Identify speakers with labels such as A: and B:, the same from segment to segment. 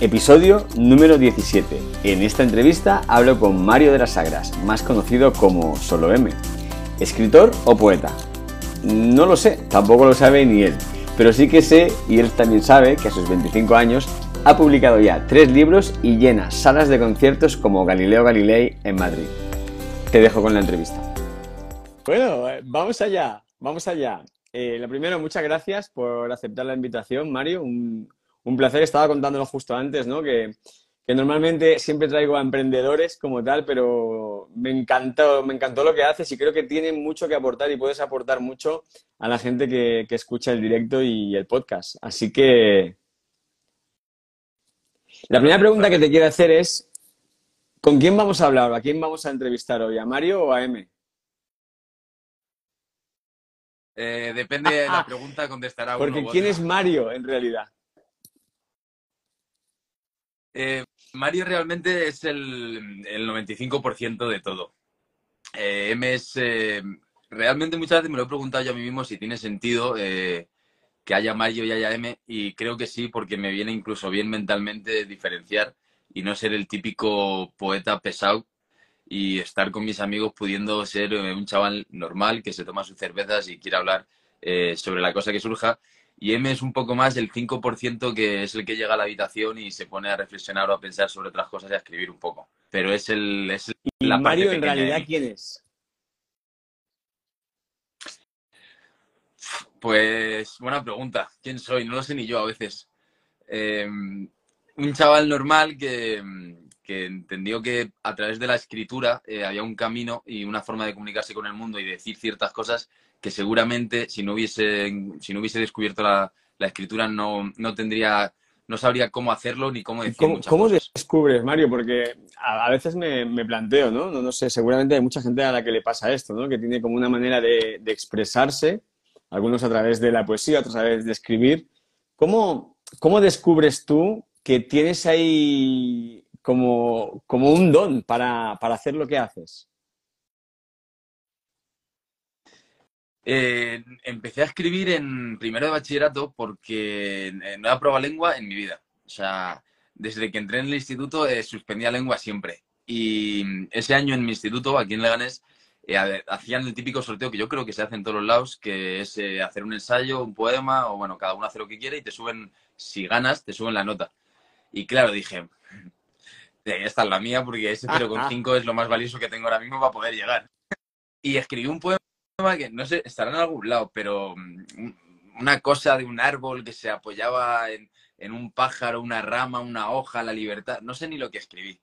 A: Episodio número 17. En esta entrevista hablo con Mario de las Sagras, más conocido como Solo M. ¿Escritor o poeta? No lo sé, tampoco lo sabe ni él, pero sí que sé, y él también sabe, que a sus 25 años ha publicado ya tres libros y llena salas de conciertos como Galileo Galilei en Madrid. Te dejo con la entrevista. Bueno, eh, vamos allá, vamos allá. Eh, lo primero, muchas gracias por aceptar la invitación, Mario. Un placer. Estaba contándolo justo antes, ¿no? Que, normalmente siempre traigo a emprendedores como tal, pero me encantó, me encantó lo que haces y creo que tiene mucho que aportar y puedes aportar mucho a la gente que, escucha el directo y el podcast. Así que la primera pregunta que te quiero hacer es, ¿con quién vamos a hablar? ¿A quién vamos a entrevistar hoy? ¿A Mario o a M?
B: Eh, depende de la pregunta, contestará
A: uno. Porque ¿quién es Mario en realidad?
B: Eh, Mario realmente es el, el 95% de todo. Eh, M es. Eh, realmente muchas veces me lo he preguntado yo a mí mismo si tiene sentido que haya Mario y haya M, y creo que sí, porque me viene incluso bien mentalmente diferenciar y no ser el típico poeta pesado y estar con mis amigos pudiendo ser un chaval normal que se toma sus cervezas y quiere hablar sobre la cosa que surja y M es un poco más del 5% que es el que llega a la habitación y se pone a reflexionar o a pensar sobre otras cosas y a escribir un poco. Pero es el... Es
A: ¿Y Mario en realidad quién es?
B: Pues buena pregunta. ¿Quién soy? No lo sé ni yo a veces. Eh, un chaval normal que, entendió que a través de la escritura eh, había un camino y una forma de comunicarse con el mundo y decir ciertas cosas que seguramente si no hubiese, si no hubiese descubierto la, escritura no, no, tendría, no sabría cómo hacerlo ni cómo decir
A: ¿Cómo, ¿cómo descubres, Mario? Porque a, veces me, planteo, ¿no? ¿no? sé, seguramente hay mucha gente a la que le pasa esto, ¿no? Que tiene como una manera de, expresarse, algunos a través de la poesía, otros a través de escribir. ¿Cómo, cómo descubres tú que tienes ahí como, como un don para, para hacer lo que haces?
B: Eh, empecé a escribir en primero de bachillerato porque no he aprobado lengua en mi vida. O sea, desde que entré en el instituto eh, suspendía lengua siempre. Y ese año en mi instituto, aquí en Leganés, eh, hacían el típico sorteo que yo creo que se hace en todos los lados, que es hacer un ensayo, un poema, o bueno, cada uno hace lo que quiere y te suben, si ganas, te suben la nota. Y claro, dije, esta es la mía porque ese 0,5 es lo más valioso que tengo ahora mismo para poder llegar. Y escribí un poema no sé, estará en algún lado, pero mm, una cosa de un árbol que se apoyaba en, un pájaro, una rama, una hoja, la libertad, no sé ni lo que escribí.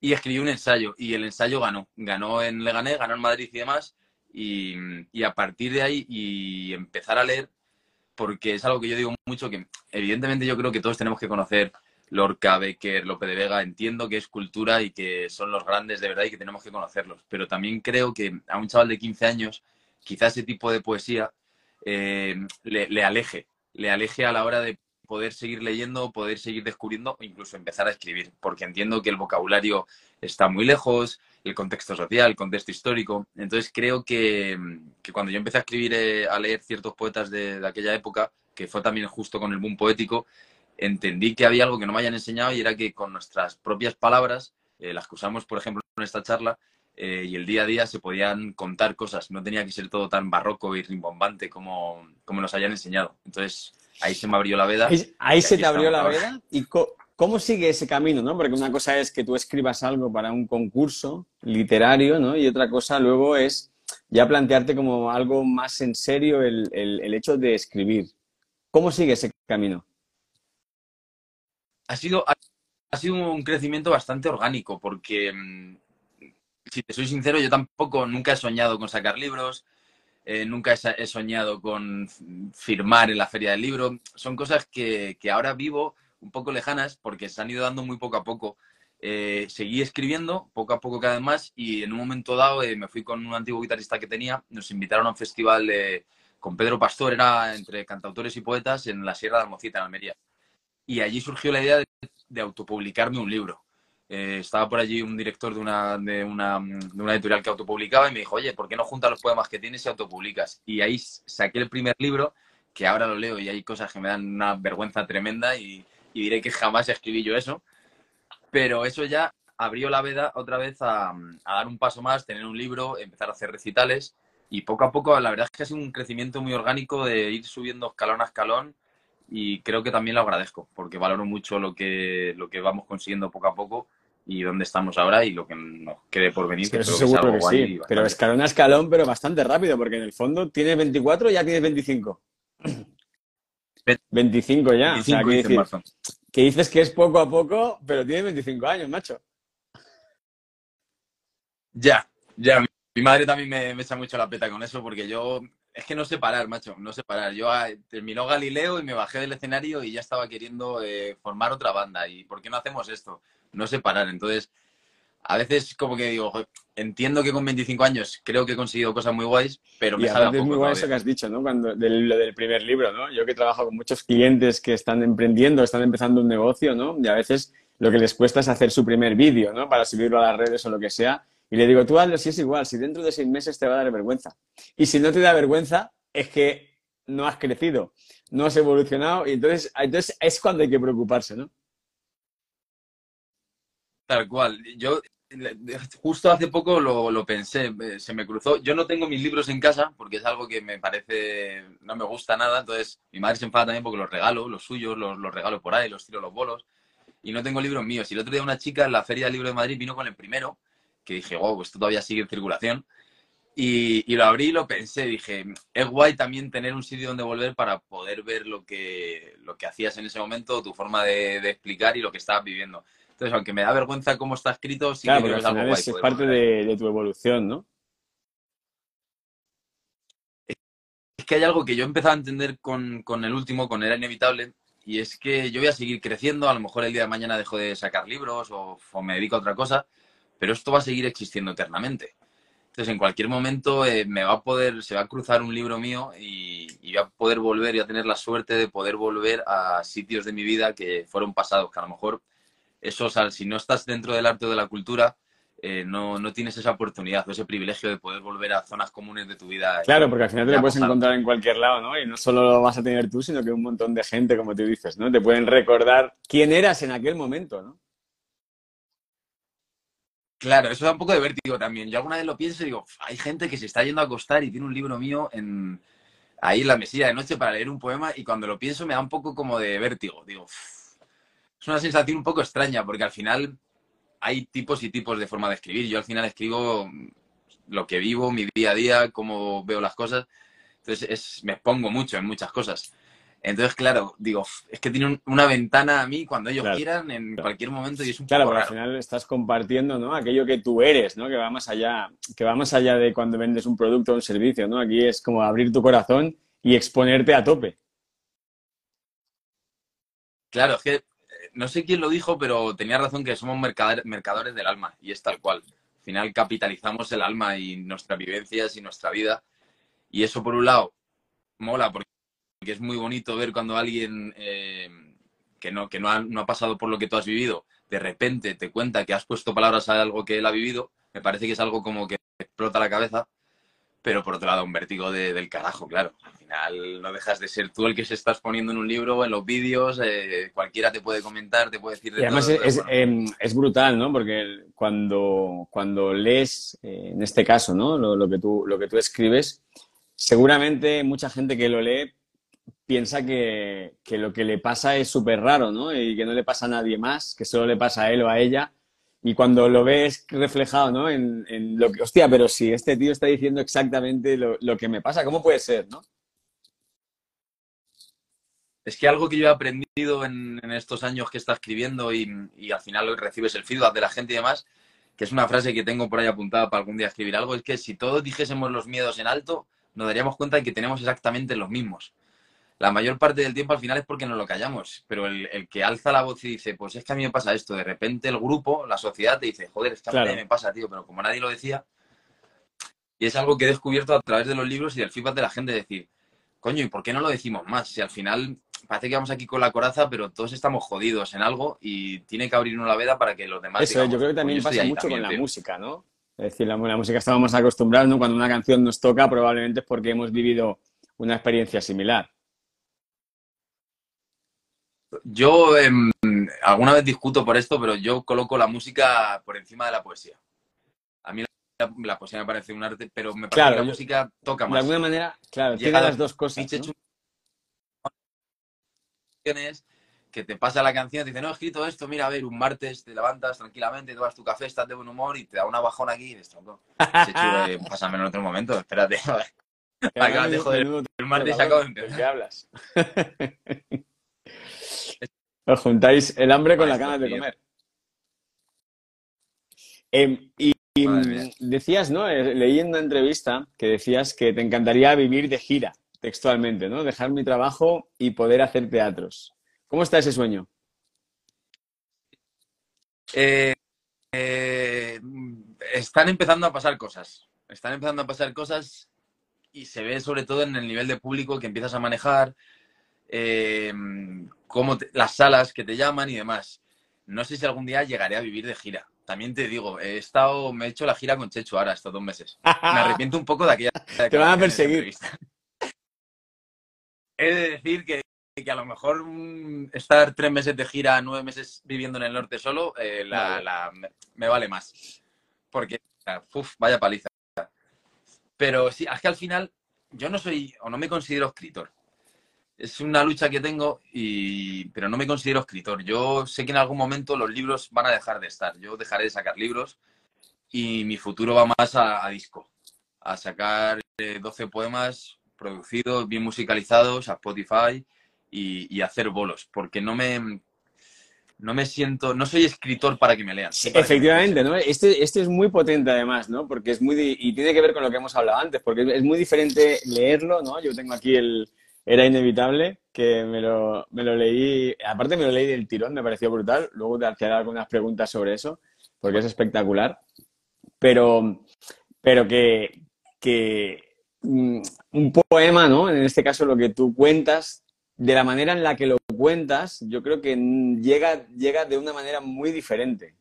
B: Y escribí un ensayo y el ensayo ganó, ganó en Leganés, ganó en Madrid y demás. Y, y a partir de ahí y empezar a leer, porque es algo que yo digo mucho, que evidentemente yo creo que todos tenemos que conocer Lorca, Becker, Lope de Vega, entiendo que es cultura y que son los grandes de verdad y que tenemos que conocerlos, pero también creo que a un chaval de 15 años quizás ese tipo de poesía eh, le, aleje, le aleje a la hora de poder seguir leyendo, poder seguir descubriendo incluso empezar a escribir, porque entiendo que el vocabulario está muy lejos, el contexto social, el contexto histórico. Entonces creo que, cuando yo empecé a escribir, eh, a leer ciertos poetas de, aquella época, que fue también justo con el boom poético, entendí que había algo que no me hayan enseñado y era que con nuestras propias palabras, eh, las que usamos, por ejemplo, en esta charla, eh, y el día a día se podían contar cosas. No tenía que ser todo tan barroco y rimbombante como, como nos hayan enseñado. Entonces, ahí se me abrió la veda.
A: Ahí, se te abrió la veda. ¿Y cómo sigue ese camino? ¿no? Porque una cosa es que tú escribas algo para un concurso literario, ¿no? Y otra cosa luego es ya plantearte como algo más en serio el, el hecho de escribir. ¿Cómo sigue ese camino?
B: Ha sido, ha sido un crecimiento bastante orgánico porque mm, si te soy sincero, yo tampoco nunca he soñado con sacar libros, eh, nunca he, soñado con firmar en la feria del libro. Son cosas que, ahora vivo un poco lejanas porque se han ido dando muy poco a poco eh, seguí escribiendo poco a poco cada vez más y en un momento dado eh, me fui con un antiguo guitarrista que tenía, nos invitaron a un festival con Pedro Pastor, era entre cantautores y poetas en la Sierra de Almocita, en Almería. Y allí surgió la idea de, autopublicarme un libro. Eh, estaba por allí un director de una, de, una, de una editorial que autopublicaba y me dijo, oye, ¿por qué no juntas los poemas que tienes y autopublicas? Y ahí saqué el primer libro, que ahora lo leo y hay cosas que me dan una vergüenza tremenda y, diré que jamás escribí yo eso pero eso ya abrió la veda otra vez a, dar un paso más, tener un libro, empezar a hacer recitales y poco a poco, la verdad es que ha sido un crecimiento muy orgánico de ir subiendo escalón a escalón y creo que también lo agradezco porque valoro mucho lo que, lo que vamos consiguiendo poco a poco y dónde estamos ahora y lo que nos quede por venir.
A: eso seguro que sí, pero escalón a escalón, pero bastante rápido porque en el fondo tienes 24 y ya tienes 25. 25 ya. o sea, que dices que es poco a poco, pero tiene 25 años, macho.
B: Ya, ya. Mi madre también me, echa mucho la peta con eso porque yo es que no sé parar, macho, no sé parar. Yo ah, terminó Galileo y me bajé del escenario y ya estaba queriendo eh, formar otra banda. ¿Y por qué no hacemos esto? No sé parar. Entonces, a veces como que digo, entiendo que con 25 años creo que he conseguido cosas muy guays, pero me sabe
A: Es muy guay eso que has dicho, ¿no? Cuando, del, del primer libro, ¿no? Yo que trabajo con muchos clientes que están emprendiendo, están empezando un negocio, ¿no? Y a veces lo que les cuesta es hacer su primer vídeo, ¿no? Para subirlo a las redes o lo que sea. Y le digo, tú hazlo si es igual, si dentro de seis meses te va a dar vergüenza. Y si no te da vergüenza, es que no has crecido, no has evolucionado y entonces, entonces es cuando hay que preocuparse, ¿no?
B: Tal cual. Yo justo hace poco lo, pensé, se me cruzó. Yo no tengo mis libros en casa porque es algo que me parece, no me gusta nada. Entonces, mi madre se enfada también porque los regalo, los suyos, los, los regalo por ahí, los tiro los bolos. Y no tengo libros míos. Y el otro día una chica en la Feria del Libro de Madrid vino con el primero, que dije, wow, esto todavía sigue en circulación. Y, lo abrí y lo pensé. Dije, es guay también tener un sitio donde volver para poder ver lo que, lo que hacías en ese momento, tu forma de, de explicar y lo que estabas viviendo. Entonces, aunque me da vergüenza cómo está escrito, sí
A: que es algo Es parte de, tu evolución, ¿no?
B: Es que hay algo que yo he empezado a entender con, el último, con Era Inevitable, y es que yo voy a seguir creciendo, a lo mejor el día de mañana dejo de sacar libros o, me dedico a otra cosa, pero esto va a seguir existiendo eternamente. Entonces, en cualquier momento eh, me va a poder, se va a cruzar un libro mío y, y, voy a poder volver y a tener la suerte de poder volver a sitios de mi vida que fueron pasados, que a lo mejor eso, o si no estás dentro del arte o de la cultura, eh, no, no, tienes esa oportunidad o ese privilegio de poder volver a zonas comunes de tu vida.
A: Claro, porque al final te lo puedes encontrar en cualquier lado, ¿no? Y no solo lo vas a tener tú, sino que un montón de gente, como tú dices, ¿no? Te pueden recordar quién eras en aquel momento, ¿no?
B: Claro, eso da un poco de vértigo también. Yo alguna vez lo pienso y digo, hay gente que se está yendo a acostar y tiene un libro mío en, ahí en la mesilla de noche para leer un poema y cuando lo pienso me da un poco como de vértigo. Digo, es una sensación un poco extraña porque al final hay tipos y tipos de forma de escribir. Yo al final escribo lo que vivo, mi día a día, cómo veo las cosas. Entonces me expongo mucho en muchas cosas. Entonces, claro, digo, es que tiene una ventana a mí cuando ellos quieran, en cualquier momento, y es un
A: Claro, porque al final estás compartiendo, ¿no? Aquello que tú eres, ¿no? Que va más allá, que va más allá de cuando vendes un producto o un servicio, ¿no? Aquí es como abrir tu corazón y exponerte a tope.
B: Claro, es que no sé quién lo dijo, pero tenía razón que somos mercadores del alma y es tal cual. Al final capitalizamos el alma y nuestras vivencias y nuestra vida. Y eso, por un lado, mola porque es muy bonito ver cuando alguien eh, que, no, que no ha, no ha pasado por lo que tú has vivido, de repente te cuenta que has puesto palabras a algo que él ha vivido. Me parece que es algo como que explota la cabeza pero por otro lado un vértigo del carajo, claro. Al final no dejas de ser tú el que se estás poniendo en un libro, en los vídeos, eh, cualquiera te puede comentar, te puede decir de
A: y además es, em, es, brutal, ¿no? Porque cuando, cuando lees, eh, en este caso, ¿no? Lo, que tú, lo que tú escribes, seguramente mucha gente que lo lee piensa que, que lo que le pasa es súper raro, ¿no? Y que no le pasa a nadie más, que solo le pasa a él o a ella y cuando lo ves reflejado, ¿no? En, lo que, hostia, pero si este tío está diciendo exactamente lo, que me pasa, ¿cómo puede ser, no?
B: Es que algo que yo he aprendido en, estos años que está escribiendo y, al final recibes el feedback de la gente y demás, que es una frase que tengo por ahí apuntada para algún día escribir algo, es que si todos dijésemos los miedos en alto, nos daríamos cuenta de que tenemos exactamente los mismos. La mayor parte del tiempo al final es porque nos lo callamos, pero el, que alza la voz y dice, pues es que a mí me pasa esto, de repente el grupo, la sociedad te dice, joder, es que a mí me pasa, tío, pero como nadie lo decía, y es algo que he descubierto a través de los libros y del feedback de la gente, decir, coño, ¿y por qué no lo decimos más? Si al final parece que vamos aquí con la coraza, pero todos estamos jodidos en algo y tiene que abrir la veda para que los demás...
A: Eso, yo creo que también pasa mucho con la música, ¿no? Es decir, la, la música estábamos acostumbrados, ¿no? Cuando una canción nos toca, probablemente es porque hemos vivido una experiencia similar.
B: Yo em, alguna vez discuto por esto, pero yo coloco la música por encima de la poesía. A mí la, poesía me parece un arte, pero me parece que la música toca más.
A: De alguna manera, claro, Llega las dos cosas.
B: que te pasa la canción, te dice, no, he escrito esto, mira, a ver, un martes te levantas tranquilamente, tomas tu café, estás de buen humor y te da una bajón aquí y dices, tronco, eh, pásame en otro momento, espérate. Acabas de joder, el martes se acaba de empezar.
A: qué hablas? Os juntáis el hambre con la ganas de comer. Em, y, decías, ¿no? Eh, leí en una entrevista que decías que te encantaría vivir de gira, textualmente, ¿no? Dejar mi trabajo y poder hacer teatros. ¿Cómo está ese sueño?
B: Eh, eh, están empezando a pasar cosas. Están empezando a pasar cosas y se ve sobre todo en el nivel de público que empiezas a manejar, eh, las salas que te llaman y demás. No sé si algún día llegaré a vivir de gira. También te digo, he estado, me he hecho la gira con Checho ahora estos dos meses. Me arrepiento un poco de aquella.
A: te van a perseguir.
B: He de decir que, que a lo mejor mm, estar tres meses de gira, nueve meses viviendo en el norte solo, eh, me, vale más. Porque, uf, vaya paliza. Pero sí, es que al final yo no soy o no me considero escritor es una lucha que tengo, y, pero no me considero escritor. Yo sé que en algún momento los libros van a dejar de estar. Yo dejaré de sacar libros y mi futuro va más a, disco, a sacar 12 eh, poemas producidos, bien musicalizados, a Spotify y, hacer bolos, porque no me, no me siento, no soy escritor para que me lean.
A: efectivamente, ¿no? Este, este es muy potente además, ¿no? Porque es muy, y tiene que ver con lo que hemos hablado antes, porque es muy diferente leerlo, ¿no? Yo tengo aquí el, era inevitable que me lo, me lo leí, aparte me lo leí del tirón, me pareció brutal, luego te haré algunas preguntas sobre eso, porque es espectacular, pero, pero que, que mm, un poema, ¿no? En este caso lo que tú cuentas, de la manera en la que lo cuentas, yo creo que llega, llega de una manera muy diferente.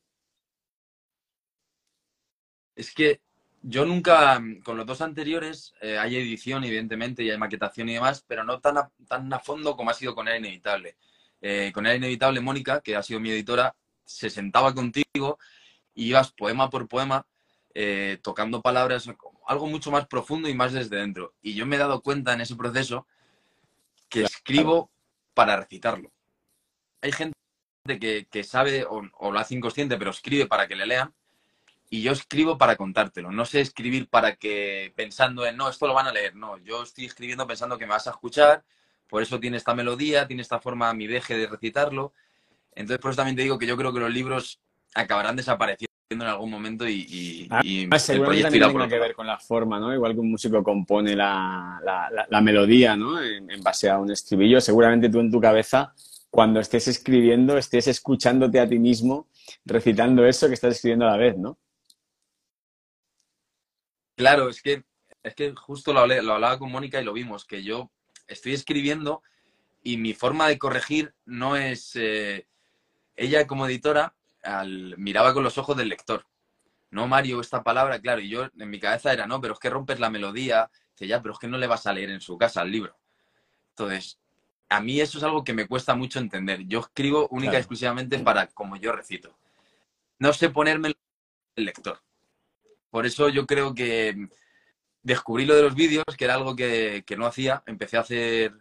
B: Es que yo nunca, con los dos anteriores, eh, hay edición, evidentemente, y hay maquetación y demás, pero no tan a, tan a fondo como ha sido con Era Inevitable. Eh, con Era Inevitable, Mónica, que ha sido mi editora, se sentaba contigo y ibas poema por poema eh, tocando palabras, algo mucho más profundo y más desde dentro. Y yo me he dado cuenta en ese proceso que escribo para recitarlo. Hay gente que, que sabe o, o, lo hace inconsciente, pero escribe para que le lean y yo escribo para contártelo. No sé escribir para que pensando en, no, esto lo van a leer. No, yo estoy escribiendo pensando que me vas a escuchar, por eso tiene esta melodía, tiene esta forma mi deje de recitarlo. Entonces, por eso también te digo que yo creo que los libros acabarán desapareciendo en algún momento y, y,
A: ah, y seguramente también tiene que ver con la forma, ¿no? Igual que un músico compone la, la, melodía, ¿no? En, en, base a un estribillo, seguramente tú en tu cabeza, cuando estés escribiendo, estés escuchándote a ti mismo recitando eso que estás escribiendo a la vez, ¿no?
B: Claro, es que, es que justo lo, lo hablaba con Mónica y lo vimos, que yo estoy escribiendo y mi forma de corregir no es... Eh, ella como editora al, miraba con los ojos del lector. No, Mario, esta palabra, claro, y yo en mi cabeza era, no, pero es que rompes la melodía, que ya, pero es que no le vas a leer en su casa el libro. Entonces, a mí eso es algo que me cuesta mucho entender. Yo escribo única y exclusivamente para como yo recito. No sé ponerme el lector. Por eso yo creo que descubrí lo de los vídeos, que era algo que, no hacía. Empecé a hacer,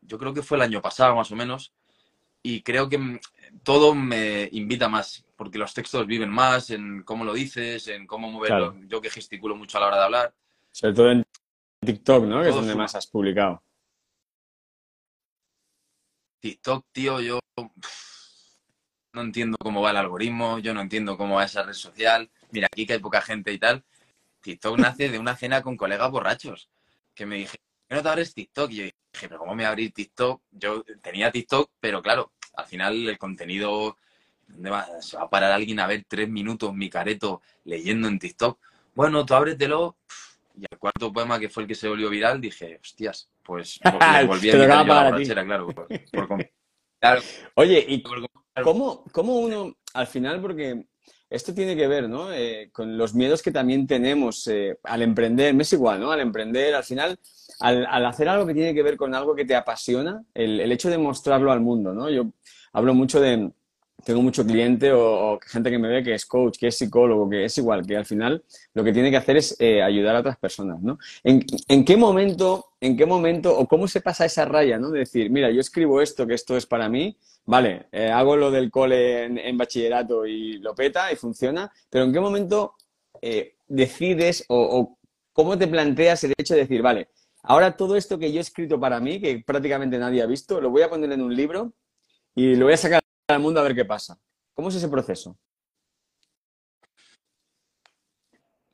B: yo creo que fue el año pasado más o menos, y creo que todo me invita más, porque los textos viven más en cómo lo dices, en cómo moverlo. Yo que gesticulo mucho a la hora de hablar.
A: Sobre todo en TikTok, ¿no? Que es donde más has publicado.
B: TikTok, tío, yo no entiendo cómo va el algoritmo, yo no entiendo cómo va esa red social mira, aquí que hay poca gente y tal, TikTok nace de una cena con colegas borrachos, que me dije, ¿qué no te abres TikTok? Y yo pero ¿cómo me abrir TikTok? Yo tenía TikTok, pero claro, al final el contenido, ¿dónde va? ¿Se va a parar alguien a ver tres minutos mi careto leyendo en TikTok? Bueno, tú ábretelo. Y el cuarto poema, que fue el que se volvió viral, dije, hostias, pues volví a mirar la borrachera, claro,
A: claro. Oye, ¿y cómo, cómo uno, al final, porque esto tiene que ver, ¿no? Eh, con los miedos que también tenemos eh, al emprender, me es igual, ¿no? Al emprender, al final, al, hacer algo que tiene que ver con algo que te apasiona, el, el, hecho de mostrarlo al mundo, ¿no? Yo hablo mucho de, tengo mucho cliente o, gente que me ve que es coach, que es psicólogo, que es igual, que al final lo que tiene que hacer es eh, ayudar a otras personas, ¿no? ¿En, ¿En, qué momento, en qué momento o cómo se pasa esa raya, ¿no? De decir, mira, yo escribo esto, que esto es para mí, vale, eh, hago lo del cole en, bachillerato y lo peta y funciona, pero ¿en qué momento eh, decides o, o cómo te planteas el hecho de decir, vale, ahora todo esto que yo he escrito para mí, que prácticamente nadie ha visto, lo voy a poner en un libro y lo voy a sacar al mundo a ver qué pasa. ¿Cómo es ese proceso?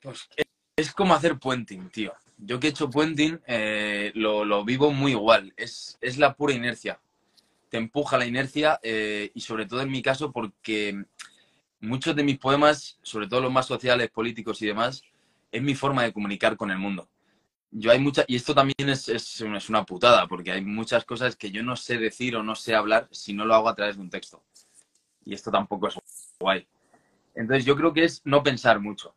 B: Pues es como hacer puenting, tío. Yo que he hecho puenting eh, lo, vivo muy igual. Es, es, la pura inercia. Te empuja la inercia eh, y sobre todo en mi caso porque muchos de mis poemas, sobre todo los más sociales, políticos y demás, es mi forma de comunicar con el mundo. Yo hay mucha, y esto también es, es, una putada, porque hay muchas cosas que yo no sé decir o no sé hablar si no lo hago a través de un texto. Y esto tampoco es guay. Entonces yo creo que es no pensar mucho,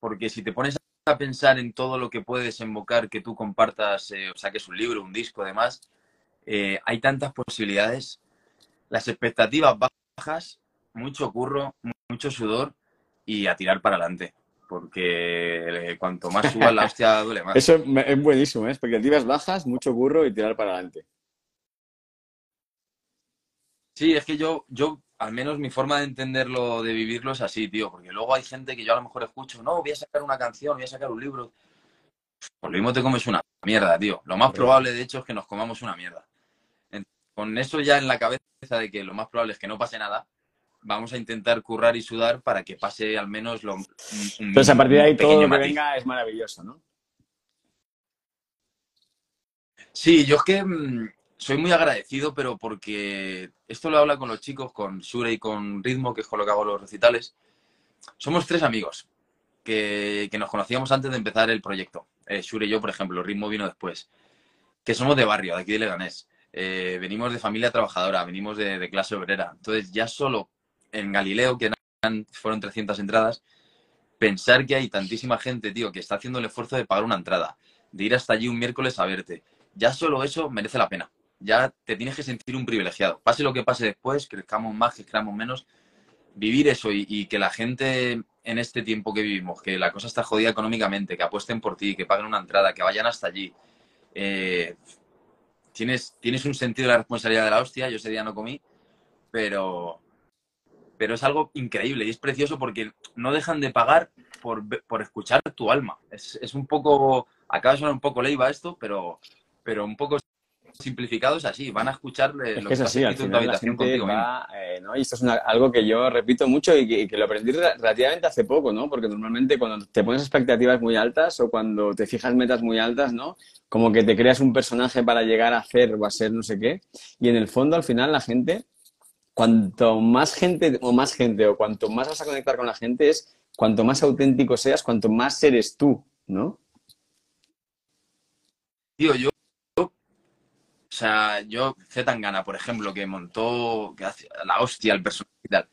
B: porque si te pones a pensar en todo lo que puede desembocar que tú compartas, eh, o saques un libro, un disco, demás, eh, hay tantas posibilidades, las expectativas bajas, mucho curro, mucho sudor y a tirar para adelante porque cuanto más suba la hostia duele más.
A: Eso es buenísimo, ¿eh? expectativas bajas, mucho burro y tirar para adelante.
B: Sí, es que yo, yo, al menos mi forma de entenderlo, de vivirlo es así, tío, porque luego hay gente que yo a lo mejor escucho, no, voy a sacar una canción, voy a sacar un libro. Pues lo mismo te comes una mierda, tío. Lo más probable, de hecho, es que nos comamos una mierda. Con eso ya en la cabeza de que lo más probable es que no pase nada, vamos a intentar currar y sudar para que pase al menos lo.
A: Entonces, a partir de ahí todo lo que venga es maravilloso, ¿no?
B: Sí, yo es que mm, soy muy agradecido, pero porque esto lo habla con los chicos, con Sure y con Ritmo, que es con lo que hago los recitales. Somos tres amigos que, que nos conocíamos antes de empezar el proyecto. Eh, Shure y yo, por ejemplo, Ritmo vino después. Que somos de barrio, de aquí de Leganés. Eh, venimos de familia trabajadora, venimos de, de clase obrera. Entonces, ya solo en Galileo, que fueron 300 entradas, pensar que hay tantísima gente, tío, que está haciendo el esfuerzo de pagar una entrada, de ir hasta allí un miércoles a verte, ya solo eso merece la pena. Ya te tienes que sentir un privilegiado. Pase lo que pase después, crezcamos más, crezcamos menos, vivir eso y, que la gente en este tiempo que vivimos, que la cosa está jodida económicamente, que apuesten por ti, que paguen una entrada, que vayan hasta allí. Eh, tienes, tienes un sentido de la responsabilidad de la hostia, yo ese día no comí, pero, pero es algo increíble y es precioso porque no dejan de pagar por, por escuchar tu alma. Es, es, un poco, acaba de sonar un poco leiva esto, pero, pero un poco simplificado es así, van a escuchar
A: lo que, es así, al final la gente va, eh, ¿no? Y esto es algo que yo repito mucho y que, que, lo aprendí relativamente hace poco, ¿no? Porque normalmente cuando te pones expectativas muy altas o cuando te fijas metas muy altas, ¿no? Como que te creas un personaje para llegar a hacer o a ser no sé qué. Y en el fondo, al final, la gente cuanto más gente o más gente o cuanto más vas a conectar con la gente es cuanto más auténtico seas, cuanto más eres tú, ¿no?
B: Tío, yo, o sea, yo, Zetangana, por ejemplo, que montó, que hace la hostia el personaje y tal,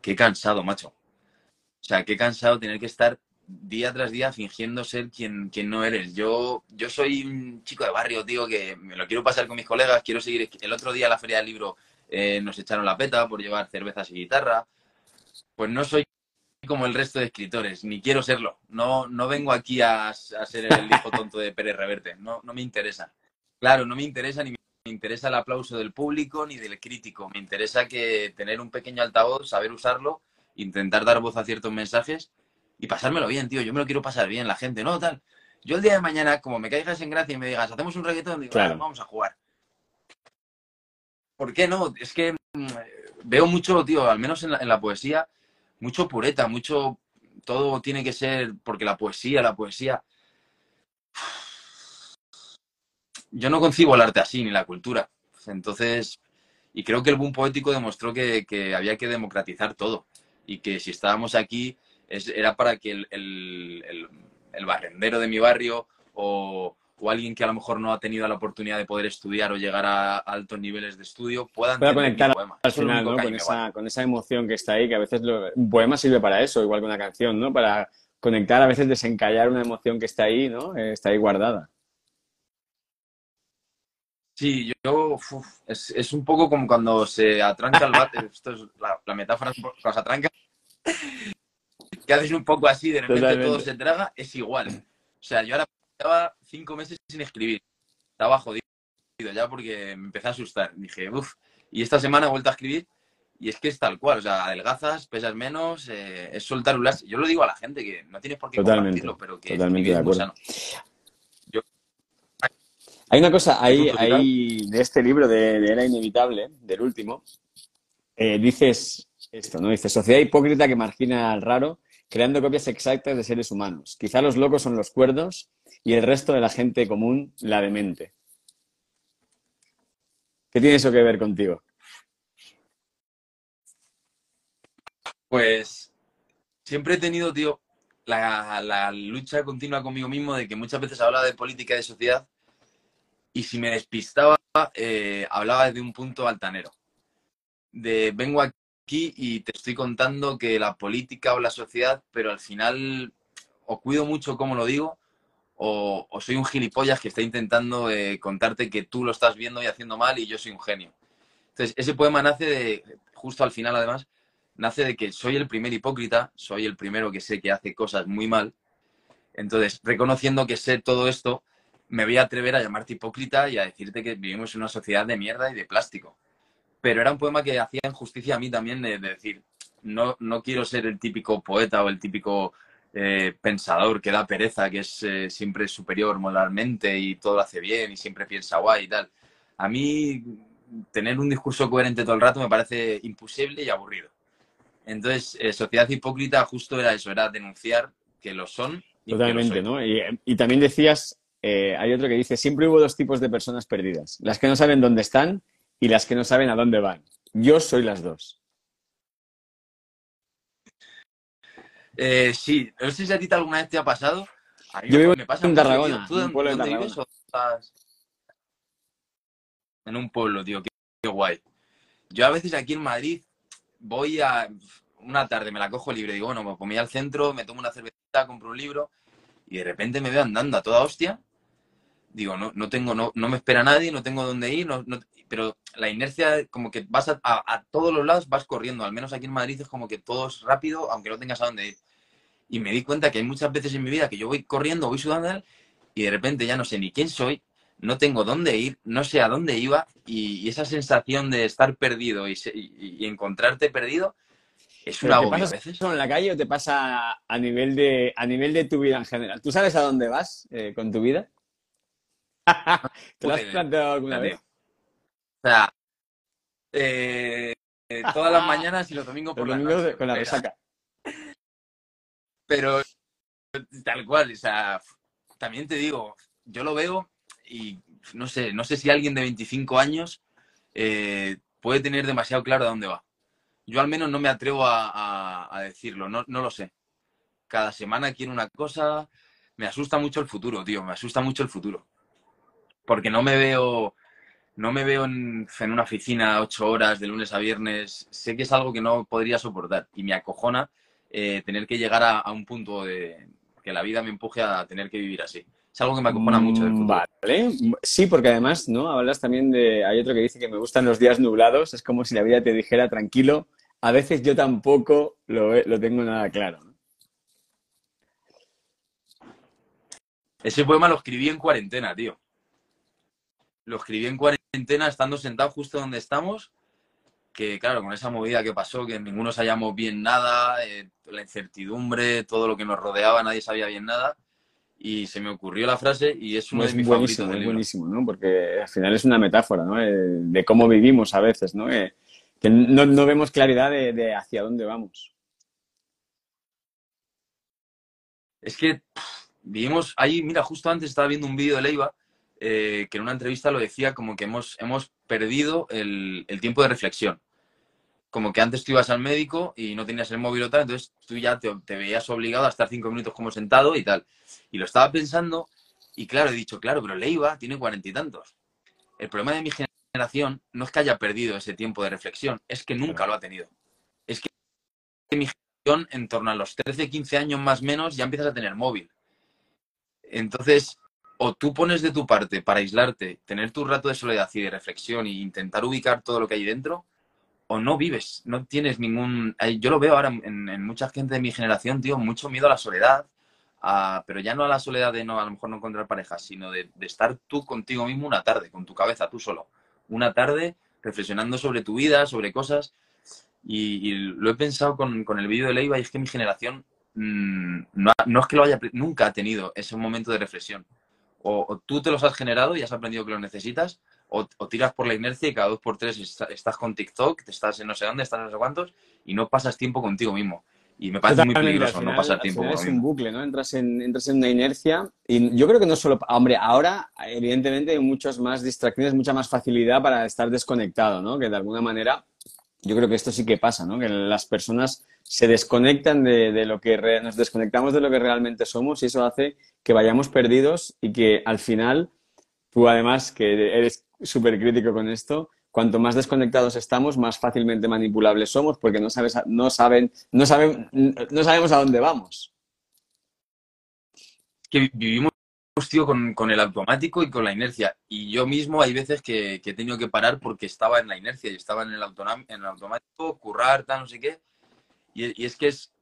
B: qué cansado, macho. O sea, qué cansado tener que estar día tras día fingiendo ser quien, quien no eres. Yo, yo soy un chico de barrio, tío, que me lo quiero pasar con mis colegas, quiero seguir. El otro día a la Feria del Libro eh, nos echaron la peta por llevar cervezas y guitarra. Pues no soy como el resto de escritores, ni quiero serlo. No, no vengo aquí a, ser el hijo tonto de Pérez Reverte, no, no me interesa. Claro, no me interesa ni me interesa el aplauso del público ni del crítico. Me interesa que tener un pequeño altavoz, saber usarlo, intentar dar voz a ciertos mensajes y pasármelo bien, tío. Yo me lo quiero pasar bien, la gente, ¿no? Tal. Yo el día de mañana, como me caigas en gracia y me digas, hacemos un reggaetón, digo, vamos a jugar. ¿Por qué no? Es que mm, veo mucho, tío, al menos en la, poesía, mucho pureta, mucho. Todo tiene que ser. Porque la poesía, la poesía. yo no concibo el arte así, ni la cultura. Entonces, y creo que el boom poético demostró que, había que democratizar todo y que si estábamos aquí era para que el, el, barrendero de mi barrio o, alguien que a lo mejor no ha tenido la oportunidad de poder estudiar o llegar a altos niveles de estudio puedan
A: Pueda conectar al final con, esa, con esa emoción que está ahí, que a veces un poema sirve para eso, igual que una canción, ¿no? Para conectar, a veces desencallar una emoción que está ahí, ¿no? Eh, está ahí guardada.
B: Sí, yo, es, un poco como cuando se atranca el bate, esto es la, metáfora es cuando se atranca, que haces un poco así, de repente todo se traga, es igual. O sea, yo ahora estaba cinco meses sin escribir, estaba jodido ya porque me empecé a asustar. Dije, uff, y esta semana he vuelto a escribir y es que es tal cual, o sea, adelgazas, pesas menos, eh, es soltar un Yo lo digo a la gente que no tienes por qué compartirlo, pero que
A: totalmente de acuerdo. Hay una cosa ahí, ahí de este libro de, Era Inevitable, del último, eh, dices esto, ¿no? Dice, sociedad hipócrita que margina al raro, creando copias exactas de seres humanos. Quizá los locos son los cuerdos y el resto de la gente común la demente. ¿Qué tiene eso que ver contigo?
B: Pues siempre he tenido, tío, la, la, lucha continua conmigo mismo de que muchas veces habla de política y de sociedad y si me despistaba, eh, hablaba desde un punto altanero. De vengo aquí y te estoy contando que la política o la sociedad, pero al final o cuido mucho cómo lo digo, o, soy un gilipollas que está intentando eh, contarte que tú lo estás viendo y haciendo mal y yo soy un genio. Entonces, ese poema nace de, justo al final además, nace de que soy el primer hipócrita, soy el primero que sé que hace cosas muy mal. Entonces, reconociendo que sé todo esto, me voy a atrever a llamarte hipócrita y a decirte que vivimos en una sociedad de mierda y de plástico. Pero era un poema que hacía injusticia a mí también de, decir, no, no quiero ser el típico poeta o el típico eh, pensador que da pereza, que es eh, siempre superior moralmente y todo lo hace bien y siempre piensa guay y tal. A mí tener un discurso coherente todo el rato me parece imposible y aburrido. Entonces, eh, sociedad hipócrita justo era eso, era denunciar que lo son.
A: Totalmente, ¿no? Y, y, también decías eh, hay otro que dice, siempre hubo dos tipos de personas perdidas, las que no saben dónde están y las que no saben a dónde van. Yo soy las dos.
B: Eh, sí, no sé si a ti alguna vez te ha pasado.
A: Yo vivo me pasa en Tarragona, ¿Tú en pueblo
B: En un pueblo, tío, qué, guay. Yo a veces aquí en Madrid voy a una tarde, me la cojo libre, digo, bueno, me comí al centro, me tomo una cerveza, compro un libro y de repente me veo andando a toda hostia digo, no, no tengo, no, no me espera nadie, no tengo dónde ir, no, pero la inercia, como que vas a, a, todos los lados, vas corriendo, al menos aquí en Madrid es como que todo es rápido, aunque no tengas a dónde ir. Y me di cuenta que hay muchas veces en mi vida que yo voy corriendo, voy sudando y de repente ya no sé ni quién soy, no tengo dónde ir, no sé a dónde iba y, esa sensación de estar perdido y, y, encontrarte perdido es una agobio a veces.
A: en la calle o te pasa a nivel de, a nivel de tu vida en general? ¿Tú sabes a dónde vas eh, con tu vida? ¿Te lo has planteado alguna vez?
B: O sea, eh, todas las mañanas y los domingos por la noche.
A: Con la resaca.
B: Pero tal cual, o sea, también te digo, yo lo veo y no sé, no sé si alguien de 25 años eh, puede tener demasiado claro a dónde va. Yo al menos no me atrevo a, a decirlo, no, no lo sé. Cada semana quiero una cosa, me asusta mucho el futuro, tío, me asusta mucho el futuro porque no me veo, no me veo en, una oficina ocho horas de lunes a viernes. Sé que es algo que no podría soportar y me acojona eh, tener que llegar a, un punto de que la vida me empuje a tener que vivir así. Es algo que me acojona mucho del futuro.
A: Vale, sí, porque además, ¿no? Hablas también de, hay otro que dice que me gustan los días nublados, es como si la vida te dijera tranquilo. A veces yo tampoco lo, lo tengo nada claro.
B: Ese poema lo escribí en cuarentena, tío lo escribí en cuarentena estando sentado justo donde estamos, que claro, con esa movida que pasó, que ninguno sabíamos bien nada, eh, la incertidumbre, todo lo que nos rodeaba, nadie sabía bien nada, y se me ocurrió la frase y es uno de mis
A: buenísimo,
B: favoritos.
A: Es buenísimo, ¿no? Porque al final es una metáfora, ¿no? Eh, de cómo vivimos a veces, ¿no? Eh, que no, vemos claridad de, hacia dónde vamos.
B: Es que vivimos ahí, mira, justo antes estaba viendo un vídeo de Leiva eh, que en una entrevista lo decía como que hemos, hemos perdido el, el, tiempo de reflexión. Como que antes tú ibas al médico y no tenías el móvil o tal, entonces tú ya te, te veías obligado a estar cinco minutos como sentado y tal. Y lo estaba pensando y claro, he dicho, claro, pero Leiva tiene cuarenta y tantos. El problema de mi generación no es que haya perdido ese tiempo de reflexión, es que nunca lo ha tenido. Es que mi generación, en torno a los 13, 15 años más o menos, ya empiezas a tener móvil. Entonces, o tú pones de tu parte para aislarte, tener tu rato de soledad y de reflexión e intentar ubicar todo lo que hay dentro, o no vives, no tienes ningún... Yo lo veo ahora en, en mucha gente de mi generación, tío, mucho miedo a la soledad, pero ya no a la soledad de no, a lo mejor no encontrar pareja, sino de, estar tú contigo mismo una tarde, con tu cabeza, tú solo. Una tarde reflexionando sobre tu vida, sobre cosas. Y, lo he pensado con, con el vídeo de Leiva y es que mi generación mm, no, no, es que lo haya, nunca ha tenido ese momento de reflexión. O, tú te los has generado y has aprendido que lo necesitas, o, tiras por la inercia y cada dos por tres estás con TikTok, te estás en no sé dónde, estás en no sé cuántos, y no pasas tiempo contigo mismo. Y me parece muy peligroso no pasar tiempo.
A: Es un bucle, ¿no? Entras en, entras en una inercia y yo creo que no solo... Hombre, ahora evidentemente hay muchas más distracciones, mucha más facilidad para estar desconectado, ¿no? Que de alguna manera yo creo que esto sí que pasa, ¿no? Que las personas se desconectan de, de lo que... nos desconectamos de lo que realmente somos y eso hace que vayamos perdidos y que al final, tú además, que eres súper crítico con esto, cuanto más desconectados estamos, más fácilmente manipulables somos porque no, sabes, no, saben, no, saben, no sabemos a dónde vamos.
B: Que vivimos, tío, con, con, el automático y con la inercia. Y yo mismo hay veces que, que, he tenido que parar porque estaba en la inercia y estaba en el, en el automático, currar, tal, no sé qué. Y, y, es que es,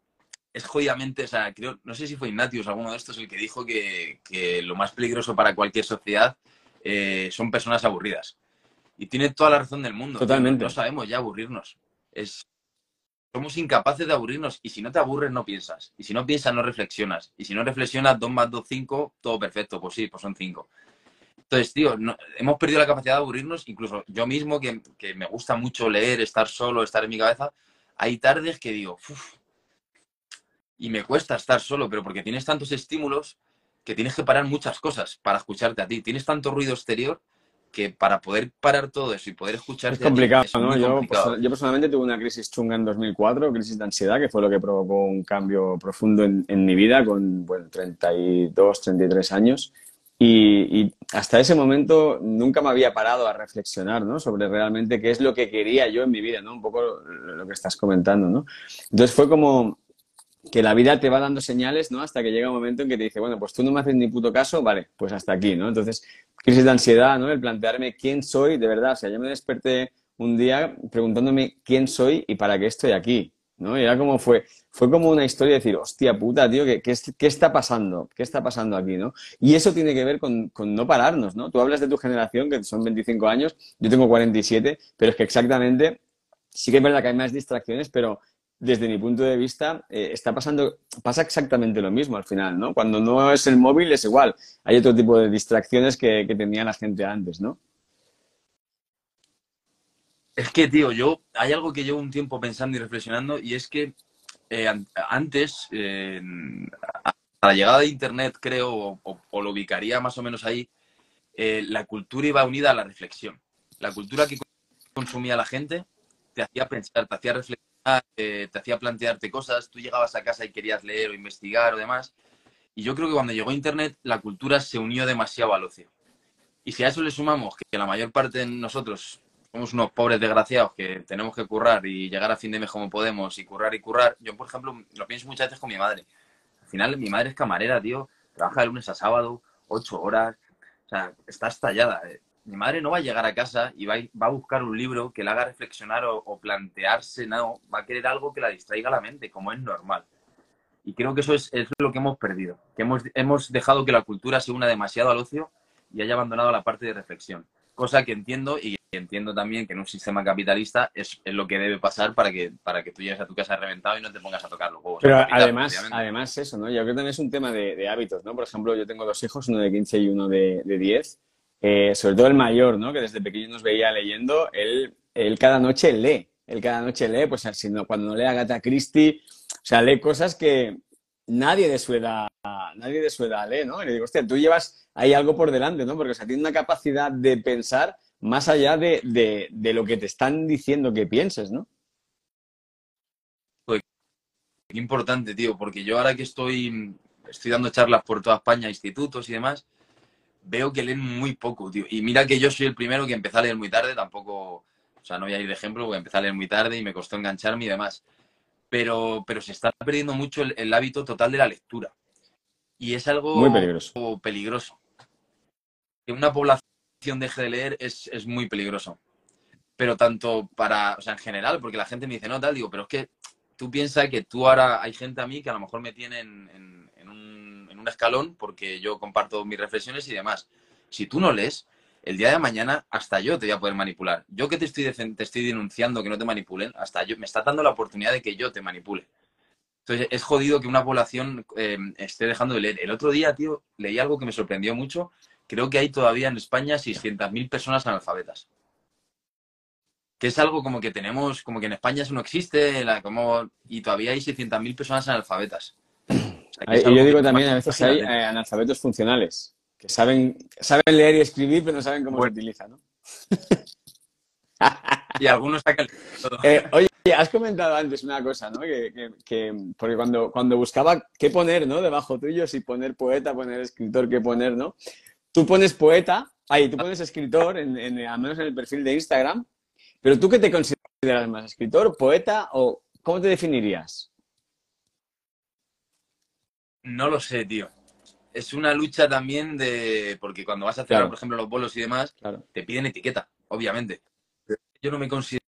B: es jodidamente, o sea, creo, no sé si fue Ignatius, alguno de estos, el que dijo que, que lo más peligroso para cualquier sociedad eh, son personas aburridas. Y tiene toda la razón del mundo.
A: Totalmente.
B: No, sabemos ya aburrirnos. Es, somos incapaces de aburrirnos. Y si no te aburres, no piensas. Y si no piensas, no reflexionas. Y si no reflexionas, 2 más 2, 5, todo perfecto. Pues sí, pues son 5. Entonces, tío, hemos perdido la capacidad de aburrirnos. Incluso yo mismo, que, que, me gusta mucho leer, estar solo, estar en mi cabeza, hay tardes que digo, Uf, y me cuesta estar solo, pero porque tienes tantos estímulos que tienes que parar muchas cosas para escucharte a ti. Tienes tanto ruido exterior que para poder parar todo eso y poder escuchar...
A: Es complicado, ¿no? Yo, yo, personalmente tuve una crisis chunga en 2004, crisis de ansiedad, que fue lo que provocó un cambio profundo en, en mi vida con bueno, 32, 33 años. Y, y, hasta ese momento nunca me había parado a reflexionar ¿no? sobre realmente qué es lo que quería yo en mi vida, ¿no? un poco lo que estás comentando. ¿no? Entonces fue como que la vida te va dando señales, ¿no? Hasta que llega un momento en que te dice, bueno, pues tú no me haces ni puto caso, vale, pues hasta aquí, ¿no? Entonces, crisis de ansiedad, ¿no? El plantearme quién soy, de verdad. O sea, yo me desperté un día preguntándome quién soy y para qué estoy aquí, ¿no? Y era como fue, fue como una historia de decir, hostia puta, tío, ¿qué, qué, está pasando? ¿Qué está pasando aquí, no? Y eso tiene que ver con, con, no pararnos, ¿no? Tú hablas de tu generación, que son 25 años, yo tengo 47, pero es que exactamente, sí que es verdad que hay más distracciones, pero desde mi punto de vista, eh, está pasando, pasa exactamente lo mismo al final, ¿no? Cuando no es el móvil es igual. Hay otro tipo de distracciones que, tenía la gente antes, ¿no?
B: Es que, tío, yo hay algo que llevo un tiempo pensando y reflexionando y es que eh, antes, a la llegada de Internet, creo, o, o, lo ubicaría más o menos ahí, eh, la cultura iba unida a la reflexión. La cultura que consumía la gente te hacía pensar, te hacía reflexionar eh, te hacía plantearte cosas, tú llegabas a casa y querías leer o investigar o demás. Y yo creo que cuando llegó Internet, la cultura se unió demasiado al ocio. Y si a eso le sumamos que la mayor parte de nosotros somos unos pobres desgraciados que tenemos que currar y llegar a fin de mes como podemos y currar y currar, yo, por ejemplo, lo pienso muchas veces con mi madre. Al final, mi madre es camarera, tío, trabaja de lunes a sábado, ocho horas, o sea, está estallada. Eh mi madre no va a llegar a casa y va, a buscar un libro que la haga reflexionar o, plantearse, no, va a querer algo que la distraiga la mente, como es normal. Y creo que eso es, lo que hemos perdido, que hemos, hemos dejado que la cultura se una demasiado al ocio y haya abandonado la parte de reflexión. Cosa que entiendo y entiendo también que en un sistema capitalista es, lo que debe pasar para que, para que tú llegues a tu casa reventado y no te pongas a tocar los huevos.
A: Pero además, además eso, ¿no? Yo creo que también es un tema de, de, hábitos, ¿no? Por ejemplo, yo tengo dos hijos, uno de 15 y uno de, de 10 eh, sobre todo el mayor, ¿no? Que desde pequeño nos veía leyendo, él, él cada noche lee, él cada noche lee, pues si no, cuando lee Agatha Christie, o sea, lee cosas que, nadie de su edad, nadie de su edad lee, ¿no? Y le digo, hostia, tú llevas ahí algo por delante, ¿no? Porque o tiene una capacidad de pensar más allá de, de, lo que te están diciendo que pienses, ¿no?
B: Pues qué importante, tío, porque yo ahora que estoy, estoy dando charlas por toda España, institutos y demás, veo que leen muy poco, tío. Y mira que yo soy el primero que empecé a leer muy tarde, tampoco, o sea, no voy a ir de ejemplo, porque empecé a leer muy tarde y me costó engancharme y demás. Pero, pero se está perdiendo mucho el, hábito total de la lectura. Y es algo
A: muy peligroso.
B: peligroso. Que una población deje de leer es, es, muy peligroso. Pero tanto para, o sea, en general, porque la gente me dice, no, tal, digo, pero es que tú piensas que tú ahora hay gente a mí que a lo mejor me tiene en un escalón porque yo comparto mis reflexiones y demás. Si tú no lees, el día de mañana hasta yo te voy a poder manipular. Yo que te estoy, te estoy denunciando que no te manipulen, hasta yo me está dando la oportunidad de que yo te manipule. Entonces es jodido que una población eh, esté dejando de leer. El otro día, tío, leí algo que me sorprendió mucho. Creo que hay todavía en España 600.000 personas analfabetas. Que es algo como que tenemos, como que en España eso no existe, como, y todavía hay 600.000 personas analfabetas
A: y yo digo también, a veces hay eh, analfabetos funcionales, que saben, saben leer y escribir, pero no saben cómo se utiliza, ¿no?
B: y algunos sacan
A: todo. Eh, oye, has comentado antes una cosa, ¿no? Que, porque cuando, cuando buscaba qué poner, ¿no? Debajo tuyo, si poner poeta, poner escritor, qué poner, ¿no? Tú pones poeta, ahí, tú pones escritor, en, al menos en el perfil de Instagram, pero ¿tú qué te consideras más? ¿Escritor, poeta o cómo te definirías?
B: No lo sé, tío. Es una lucha también de. Porque cuando vas a hacer, por ejemplo, los bolos y demás, te piden etiqueta, obviamente. Yo no me considero.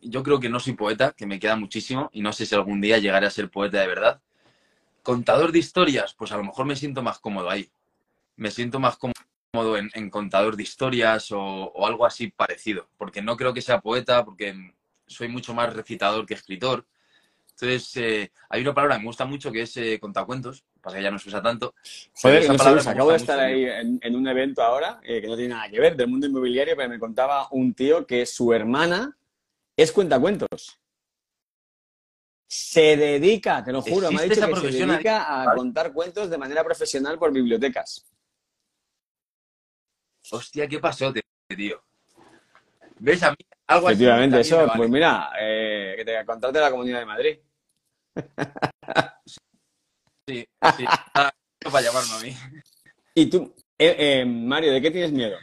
B: Yo creo que no soy poeta, que me queda muchísimo, y no sé si algún día llegaré a ser poeta de verdad. Contador de historias, pues a lo mejor me siento más cómodo ahí. Me siento más cómodo en, contador de historias o, o algo así parecido. Porque no creo que sea poeta, porque soy mucho más recitador que escritor entonces, eh, hay una palabra que me gusta mucho que es eh, contacuentos, pasa que ya no se usa tanto.
A: Joder, no acabo de estar ahí en, un evento ahora eh, que no tiene nada que ver, del mundo inmobiliario, pero me contaba un tío que su hermana es cuentacuentos. Se dedica, te lo juro, me ha dicho que se dedica a contar cuentos de manera profesional por bibliotecas.
B: Hostia, ¿qué pasó, tío? ¿Ves a mí? Algo
A: Efectivamente, eso, pues mira, eh, que te contrate la Comunidad de Madrid.
B: Sí, sí. para llamarme a mí.
A: Y tú, eh, eh, Mario, ¿de qué tienes miedo?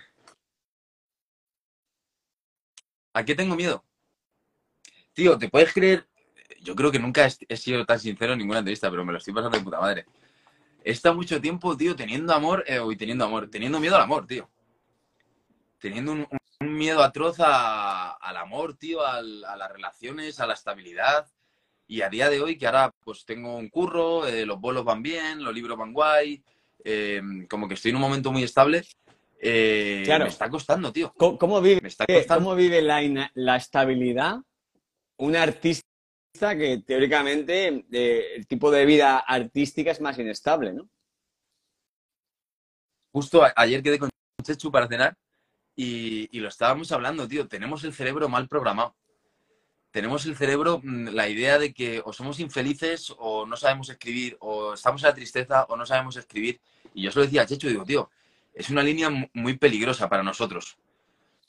B: ¿A qué tengo miedo? Tío, ¿te puedes creer? Yo creo que nunca he sido tan sincero en ninguna entrevista, pero me lo estoy pasando de puta madre. He estado mucho tiempo, tío, teniendo amor, eh, teniendo amor, teniendo miedo al amor, tío. Teniendo un, miedo atroz al amor, tío, a las relaciones, a la estabilidad. Y a día de hoy, que ahora pues tengo un curro, eh, los bolos van bien, los libros van guay, eh, como que estoy en un momento muy estable, eh, me está costando, tío.
A: ¿Cómo, vive, ¿cómo vive la, la, estabilidad un artista que teóricamente el tipo de vida artística es más inestable, ¿no?
B: Justo ayer quedé con Chechu para cenar y, y lo estábamos hablando, tío. Tenemos el cerebro mal programado tenemos el cerebro mm, la idea de que o somos infelices o no sabemos escribir, o estamos en la tristeza o no sabemos escribir. Y yo se lo decía a Checho, digo, tío, es una línea muy peligrosa para nosotros.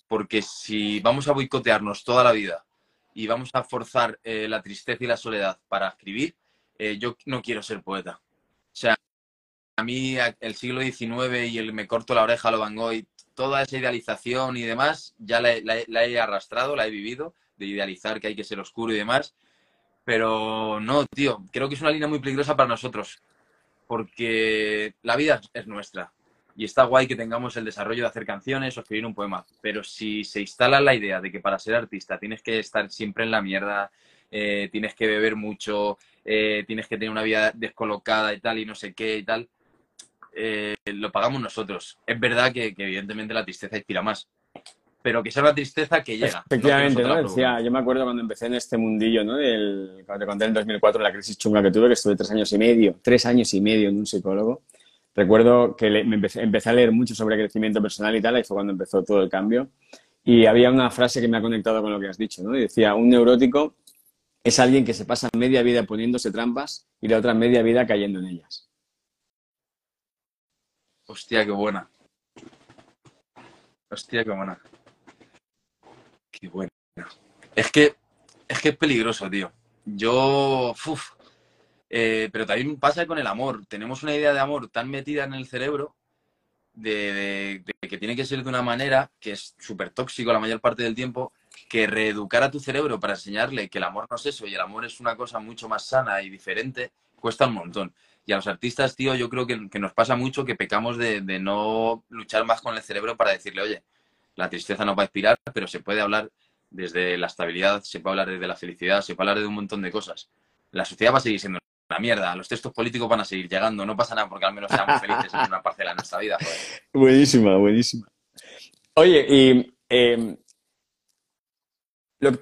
B: Porque si vamos a boicotearnos toda la vida y vamos a forzar eh, la tristeza y la soledad para escribir, eh, yo no quiero ser poeta. O sea, a mí el siglo XIX y el me corto la oreja lo Van Gogh, toda esa idealización y demás, ya la he arrastrado, la he vivido de idealizar que hay que ser oscuro y demás. Pero no, tío, creo que es una línea muy peligrosa para nosotros, porque la vida es nuestra. Y está guay que tengamos el desarrollo de hacer canciones o escribir un poema. Pero si se instala la idea de que para ser artista tienes que estar siempre en la mierda, eh, tienes que beber mucho, eh, tienes que tener una vida descolocada y tal, y no sé qué y tal, eh, lo pagamos nosotros. Es verdad que, que, evidentemente la tristeza inspira más, pero que sea una tristeza que llega.
A: Efectivamente, ¿no? Decía, yo me acuerdo cuando empecé en este mundillo, ¿no? Del, cuando te conté en 2004 la crisis chunga que tuve, que estuve tres años y medio, tres años y medio en un psicólogo. Recuerdo que me empecé, empecé, a leer mucho sobre crecimiento personal y tal, y fue cuando empezó todo el cambio. Y había una frase que me ha conectado con lo que has dicho, ¿no? Y decía, un neurótico es alguien que se pasa media vida poniéndose trampas y la otra media vida cayendo en ellas.
B: Hostia, qué buena. Hostia, qué buena. Qué buena. Es que es que es peligroso, tío. Yo, uf, eh, pero también pasa con el amor. Tenemos una idea de amor tan metida en el cerebro de, que tiene que ser de una manera que es súper tóxico la mayor parte del tiempo, que reeducar a tu cerebro para enseñarle que el amor no es eso y el amor es una cosa mucho más sana y diferente, cuesta un montón. Y a los artistas, tío, yo creo que, nos pasa mucho que pecamos de, de, no luchar más con el cerebro para decirle, oye, la tristeza no va a inspirar, pero se puede hablar desde la estabilidad, se puede hablar desde la felicidad, se puede hablar de un montón de cosas. La sociedad va a seguir siendo la mierda. Los textos políticos van a seguir llegando. No pasa nada porque al menos seamos felices en una parcela de nuestra vida.
A: Buenísima, buenísima. Oye, y em,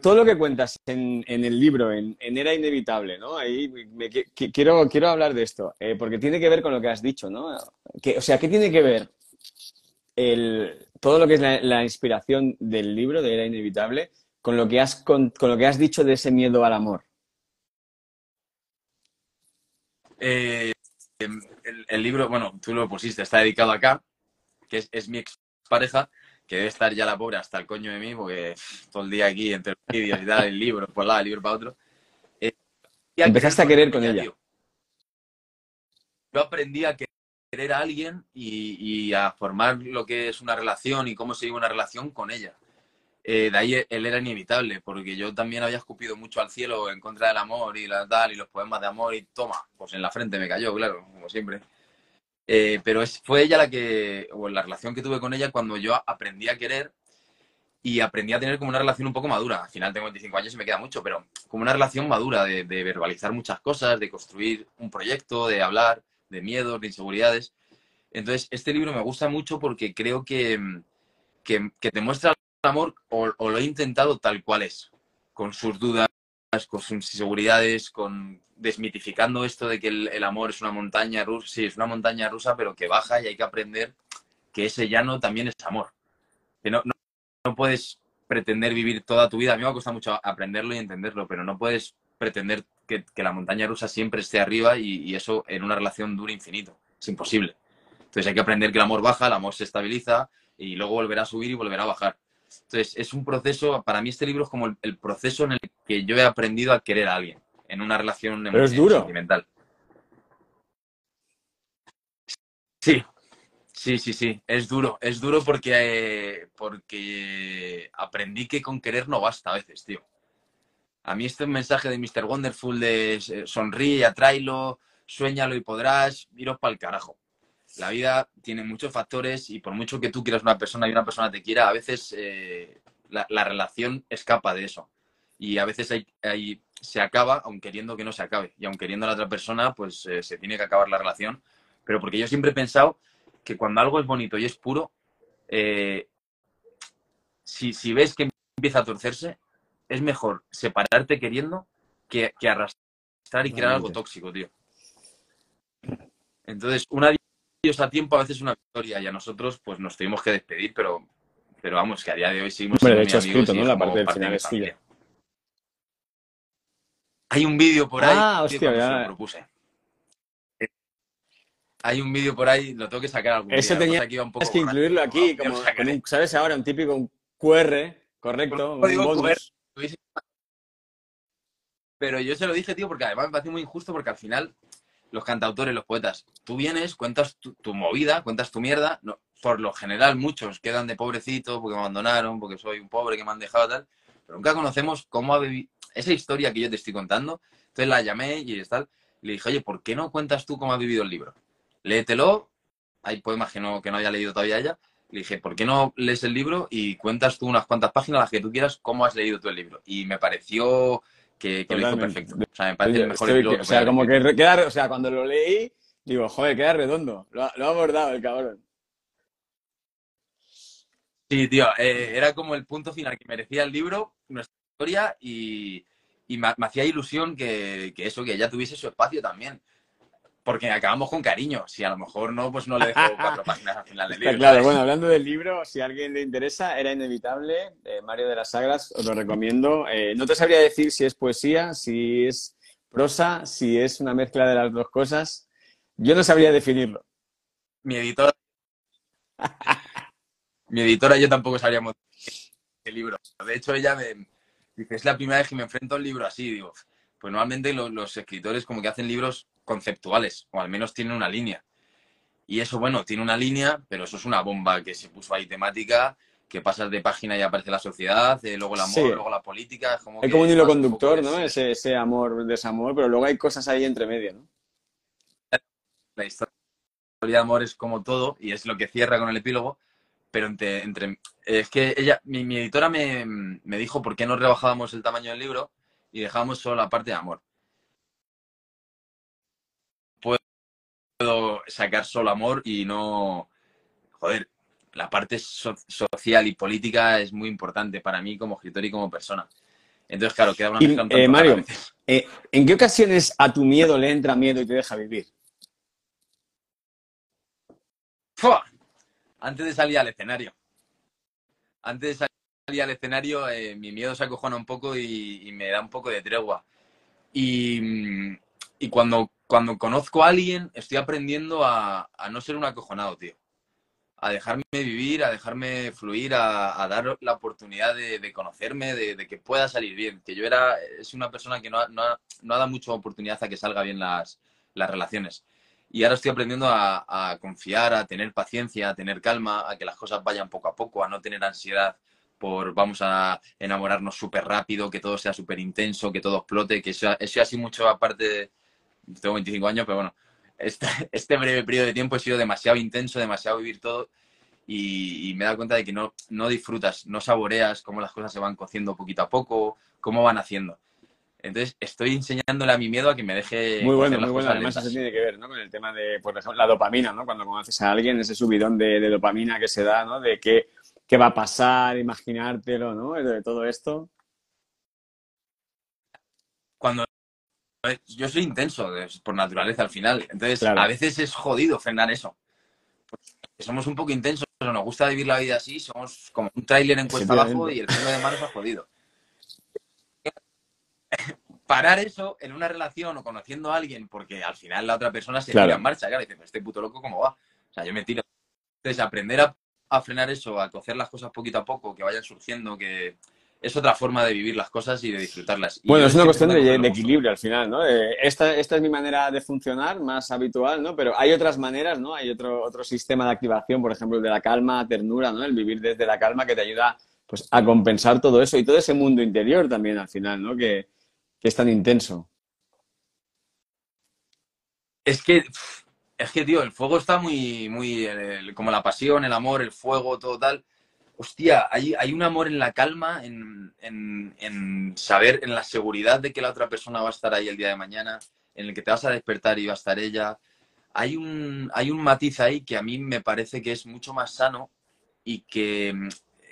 A: todo lo que cuentas en, el libro, en, Era Inevitable, ¿no? Ahí quiero, quiero hablar de esto, eh, porque tiene que ver con lo que has dicho, ¿no? o sea, ¿qué tiene que ver el, todo lo que es la, inspiración del libro de Era Inevitable con lo, que has, con lo que has dicho de ese miedo al amor?
B: Eh, el, libro, bueno, tú lo pusiste, está dedicado acá, que es, es mi expareja, que debe estar ya la pobre hasta el coño de mí, porque todo el día aquí entre los vídeos y tal, el libro, por lado, el libro para otro.
A: Eh, Empezaste a querer con ella.
B: Yo aprendí a querer a alguien y, a formar lo que es una relación y cómo se lleva una relación con ella. Eh, de ahí él era inevitable, porque yo también había escupido mucho al cielo en contra del amor y la tal, y los poemas de amor, y toma, pues en la frente me cayó, claro, como siempre. Eh, pero fue ella la que, o la relación que tuve con ella cuando yo aprendí a querer y aprendí a tener como una relación un poco madura. Al final tengo 25 años y me queda mucho, pero como una relación madura de, verbalizar muchas cosas, de construir un proyecto, de hablar de miedos, de inseguridades. Entonces, este libro me gusta mucho porque creo que, que, te muestra amor o, lo he intentado tal cual es, con sus dudas, con sus inseguridades, con desmitificando esto de que el, amor es una montaña rusa, sí, es una montaña rusa, pero que baja y hay que aprender que ese llano también es amor. Que no, no, puedes pretender vivir toda tu vida, a mí me cuesta mucho aprenderlo y entenderlo, pero no puedes pretender que, la montaña rusa siempre esté arriba y, y, eso en una relación dura infinito. Es imposible. Entonces hay que aprender que el amor baja, el amor se estabiliza y luego volverá a subir y volverá a bajar. Entonces, es un proceso, para mí este libro es como el, proceso en el que yo he aprendido a querer a alguien, en una relación
A: Pero es duro.
B: sentimental. Sí, sí, sí, sí, es duro, es duro porque, porque aprendí que con querer no basta a veces, tío. A mí este mensaje de Mr. Wonderful de eh, sonríe, atráelo, sueñalo y podrás, iros para el carajo la vida tiene muchos factores y por mucho que tú quieras una persona y una persona te quiera, a veces eh, la, relación escapa de eso. Y a veces se acaba aun queriendo que no se acabe. Y aun queriendo a la otra persona, pues eh, se tiene que acabar la relación. Pero porque yo siempre he pensado que cuando algo es bonito y es puro, si, ves que empieza a torcerse, es mejor separarte queriendo que, que arrastrar y crear algo tóxico, tío. Entonces, una a tiempo a veces una victoria y a nosotros pues nos tuvimos que despedir, pero, pero vamos, que a día de hoy seguimos
A: siendo de hecho, escrito, ¿no? La parte del final es
B: Hay un vídeo por ahí
A: ah, hostia,
B: ya. propuse. Hay un vídeo por ahí, lo tengo que sacar algún
A: Ese tenía que, un poco que incluirlo aquí, como, ¿sabes? Ahora un típico un QR, correcto.
B: Pero yo se lo dije, tío, porque además me parece muy injusto porque al final los cantautores, los poetas, tú vienes, cuentas tu, movida, cuentas tu mierda, por lo general muchos quedan de pobrecito porque me abandonaron, porque soy un pobre que me han dejado tal, pero nunca conocemos cómo ha vivido esa historia que yo te estoy contando. Entonces la llamé y tal, le dije, oye, ¿por qué no cuentas tú cómo ha vivido el libro? Léetelo, hay poemas que que no haya leído todavía ella, le dije, ¿por qué no lees el libro y cuentas tú unas cuantas páginas las que tú quieras cómo has leído tú el libro? Y me pareció que, lo hizo perfecto. O sea, me parece el mejor
A: O sea, como que queda, o sea, cuando lo leí, digo, joder, queda redondo. Lo, ha abordado el cabrón.
B: Sí, tío, eh, era como el punto final que merecía el libro, nuestra historia, y, me, hacía ilusión que, eso, que ella tuviese su espacio también. Porque acabamos con cariño. Si a lo mejor no, pues no le dejo cuatro páginas al final del libro.
A: Claro, bueno, hablando del libro, si a alguien le interesa, era inevitable. Eh, Mario de las Sagras, os lo recomiendo. Eh, no te sabría decir si es poesía, si es prosa, si es una mezcla de las dos cosas. Yo no sabría definirlo.
B: Mi editora. Mi editora yo tampoco sabríamos el libro. De hecho, ella me dice, es la primera vez que me enfrento a un libro así. Digo, pues normalmente los escritores como que hacen libros conceptuales, o al menos tienen una línea. Y eso, bueno, tiene una línea, pero eso es una bomba que se puso ahí temática, que pasas de página y aparece la sociedad, eh, luego el amor, luego la política.
A: como hay como un hilo conductor, ¿no? Ese, ese amor, desamor, pero luego hay cosas ahí entre medio, ¿no?
B: La historia de amor es como todo y es lo que cierra con el epílogo, pero entre, entre es que ella, mi, mi editora me, me, dijo por qué no rebajábamos el tamaño del libro y dejábamos solo la parte de amor. Puedo sacar solo amor y no... Joder, la parte social y política es muy importante para mí como escritor y como persona. Entonces, claro, queda una
A: y, eh, Mario, eh, ¿en qué ocasiones a tu miedo le entra miedo y te deja vivir?
B: Antes de salir al escenario. Antes de salir al escenario, eh, mi miedo se acojona un poco y, me da un poco de tregua. Y, y cuando cuando conozco a alguien, estoy aprendiendo a, no ser un acojonado, tío. A dejarme vivir, a dejarme fluir, a, dar la oportunidad de, conocerme, de, que pueda salir bien. Que yo era, es una persona que no, no, ha dado mucha oportunidad a que salga bien las, relaciones. Y ahora estoy aprendiendo a, confiar, a tener paciencia, a tener calma, a que las cosas vayan poco a poco, a no tener ansiedad por vamos a enamorarnos súper rápido, que todo sea súper intenso, que todo explote, que eso, eso así mucho aparte de tengo 25 años, pero bueno, este, este, breve periodo de tiempo he sido demasiado intenso, demasiado vivir todo y, me he dado cuenta de que no, no disfrutas, no saboreas cómo las cosas se van cociendo poquito a poco, cómo van haciendo. Entonces, estoy enseñándole a mi miedo a que me deje.
A: Muy bueno, muy bueno. Además, eso tiene que ver ¿no? con el tema de, por ejemplo, la dopamina, ¿no? Cuando conoces a alguien, ese subidón de, de dopamina que se da, ¿no? De qué, qué va a pasar, imaginártelo, ¿no? De todo esto.
B: Cuando yo soy intenso por naturaleza al final. Entonces, a veces es jodido frenar eso. somos un poco intensos, nos gusta vivir la vida así, somos como un tráiler en cuesta abajo y el freno de mano ha jodido. Parar eso en una relación o conociendo a alguien, porque al final la otra persona se tira en marcha, claro, y dice, este puto loco, ¿cómo va? O sea, yo me tiro. Entonces, aprender a, a frenar eso, a cocer las cosas poquito a poco, que vayan surgiendo, que, es otra forma de vivir las cosas y de disfrutarlas.
A: bueno, es una cuestión de, equilibrio al final, ¿no? Eh, esta, esta es mi manera de funcionar más habitual, ¿no? Pero hay otras maneras, ¿no? Hay otro, otro sistema de activación, por ejemplo, el de la calma, ternura, ¿no? El vivir desde la calma que te ayuda pues, a compensar todo eso y todo ese mundo interior también al final, ¿no? Que, que es tan intenso.
B: Es que, es que, tío, el fuego está muy, muy, como la pasión, el amor, el fuego, todo tal hostia, hay, hay un amor en la calma, en, saber, en la seguridad de que la otra persona va a estar ahí el día de mañana, en el que te vas a despertar y va a estar ella. Hay un, hay un matiz ahí que a mí me parece que es mucho más sano y que mm,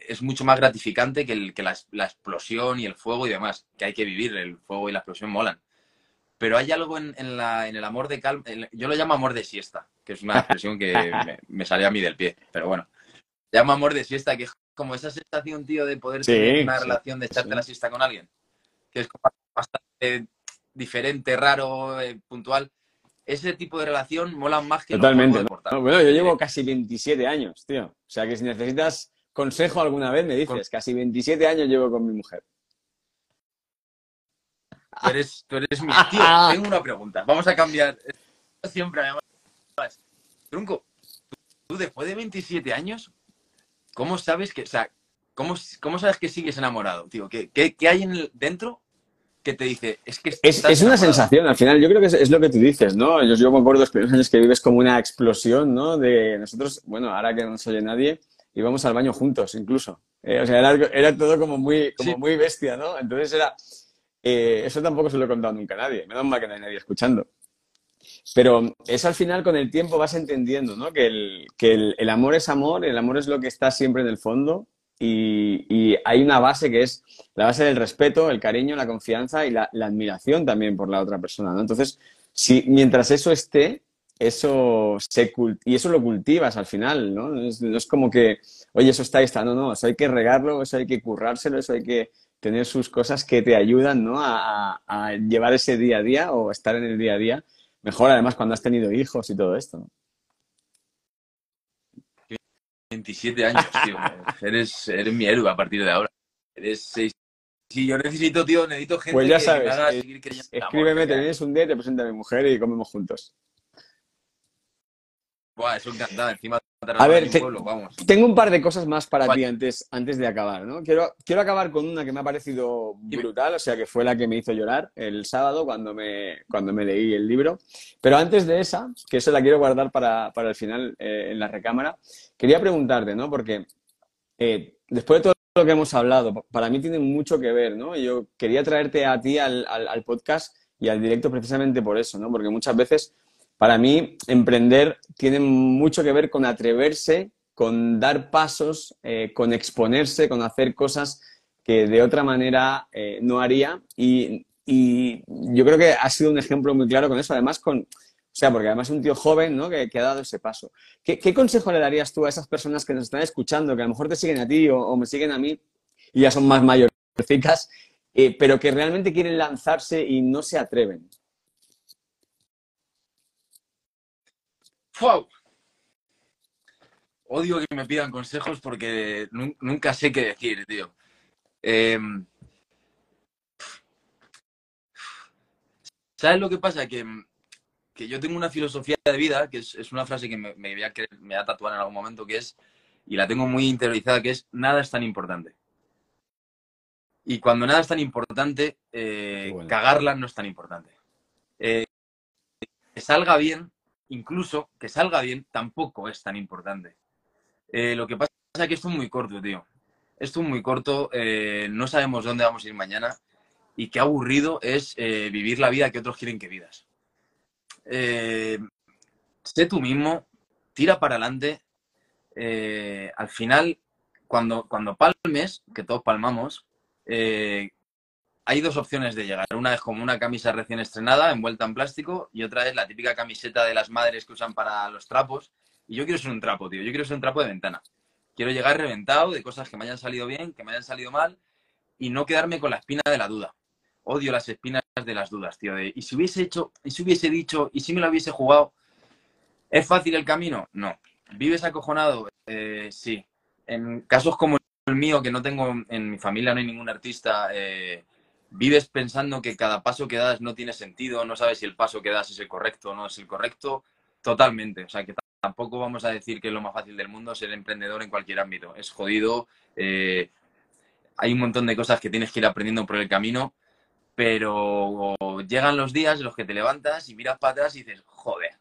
B: es mucho más gratificante que, el, que la, explosión y el fuego y demás, que hay que vivir, el fuego y la explosión molan. Pero hay algo en, la, en el amor de calma, yo lo llamo amor de siesta, que es una expresión que me, me sale a mí del pie, pero bueno llama amor de siesta, que es como esa sensación, tío, de poder tener una relación, de echarte la siesta con alguien, que es bastante diferente, raro, eh, puntual. Ese tipo de relación mola más que
A: Totalmente. bueno, yo llevo casi 27 años, tío. O sea que si necesitas consejo alguna vez, me dices. Casi 27 años llevo con mi mujer.
B: Tú eres, tú eres mi tío. Tengo una pregunta. Vamos a cambiar. Siempre, además. Trunco, tú después de 27 años, ¿cómo sabes que, o sea, cómo, cómo sabes que sigues enamorado, tío? ¿Qué, qué, hay en dentro que te dice, es que
A: es, es una sensación, al final, yo creo que es, lo que tú dices, ¿no? Yo, yo me acuerdo los primeros años que vives como una explosión, ¿no? De nosotros, bueno, ahora que no se oye nadie, íbamos al baño juntos, incluso. Eh, o sea, era, era, todo como muy, como muy bestia, ¿no? Entonces era, eh, eso tampoco se lo he contado nunca a nadie, menos mal que no hay nadie escuchando. Pero eso al final con el tiempo vas entendiendo, ¿no? Que, el, que el, amor es amor, el amor es lo que está siempre en el fondo y, hay una base que es la base del respeto, el cariño, la confianza y la, admiración también por la otra persona, ¿no? Entonces, si mientras eso esté, eso se y eso lo cultivas al final, ¿no? No es, como que, oye, eso está ahí, está, no, no, eso hay que regarlo, eso hay que currárselo, eso hay que tener sus cosas que te ayudan, ¿no? A, llevar ese día a día o estar en el día a día. Mejor además cuando has tenido hijos y todo esto, ¿no?
B: 27 años, tío. eres, eres mi héroe a partir de ahora. Eres seis. Sí, yo necesito, tío, necesito gente
A: pues ya sabes, me haga eh, seguir creyendo. Escríbeme, te vienes un día, te presento a mi mujer y comemos juntos.
B: Buah, eso encantado. Encima
A: a ver, tengo un par de cosas más para ti antes, antes de acabar, ¿no? Quiero, quiero acabar con una que me ha parecido brutal, o sea, que fue la que me hizo llorar el sábado cuando me, cuando me leí el libro. Pero antes de esa, que eso la quiero guardar para, el final eh, en la recámara, quería preguntarte, ¿no? Porque eh, después de todo lo que hemos hablado, para mí tiene mucho que ver, ¿no? Yo quería traerte a ti al, al podcast y al directo precisamente por eso, ¿no? Porque muchas veces para mí, emprender tiene mucho que ver con atreverse, con dar pasos, eh, con exponerse, con hacer cosas que de otra manera eh, no haría. Y, yo creo que ha sido un ejemplo muy claro con eso. Además, con, o sea, porque además es un tío joven ¿no? que, ha dado ese paso. ¿Qué, consejo le darías tú a esas personas que nos están escuchando, que a lo mejor te siguen a ti o, me siguen a mí y ya son más mayorcitas, eh, pero que realmente quieren lanzarse y no se atreven?
B: ¡Wow! Odio que me pidan consejos porque nunca sé qué decir, tío. Em, ¿Sabes lo que pasa? Que, yo tengo una filosofía de vida, que es, una frase que me, me, voy a, me a tatuar en algún momento, que es, y la tengo muy interiorizada, que es, nada es tan importante. Y cuando nada es tan importante, eh, cagarla no es tan importante. Eh, que salga bien incluso que salga bien, tampoco es tan importante. Eh, lo que pasa es que esto es muy corto, tío. Esto es muy corto, eh, no sabemos dónde vamos a ir mañana y qué aburrido es eh, vivir la vida que otros quieren que vivas. sé tú mismo, tira para adelante. al final, cuando, cuando palmes, que todos palmamos, hay dos opciones de llegar. Una es como una camisa recién estrenada, envuelta en plástico, y otra es la típica camiseta de las madres que usan para los trapos. Y yo quiero ser un trapo, tío. Yo quiero ser un trapo de ventana. Quiero llegar reventado de cosas que me hayan salido bien, que me hayan salido mal, y no quedarme con la espina de la duda. Odio las espinas de las dudas, tío. y si hubiese hecho, y si hubiese dicho, y si me lo hubiese jugado, ¿es fácil el camino? No. ¿Vives acojonado? Eh, sí. En casos como el mío, que no tengo, en mi familia no hay ningún artista, eh, vives pensando que cada paso que das no tiene sentido, no sabes si el paso que das es el correcto o no es el correcto, totalmente. O sea, que tampoco vamos a decir que es lo más fácil del mundo ser emprendedor en cualquier ámbito. Es jodido, eh, hay un montón de cosas que tienes que ir aprendiendo por el camino, pero llegan los días en los que te levantas y miras para atrás y dices, joder.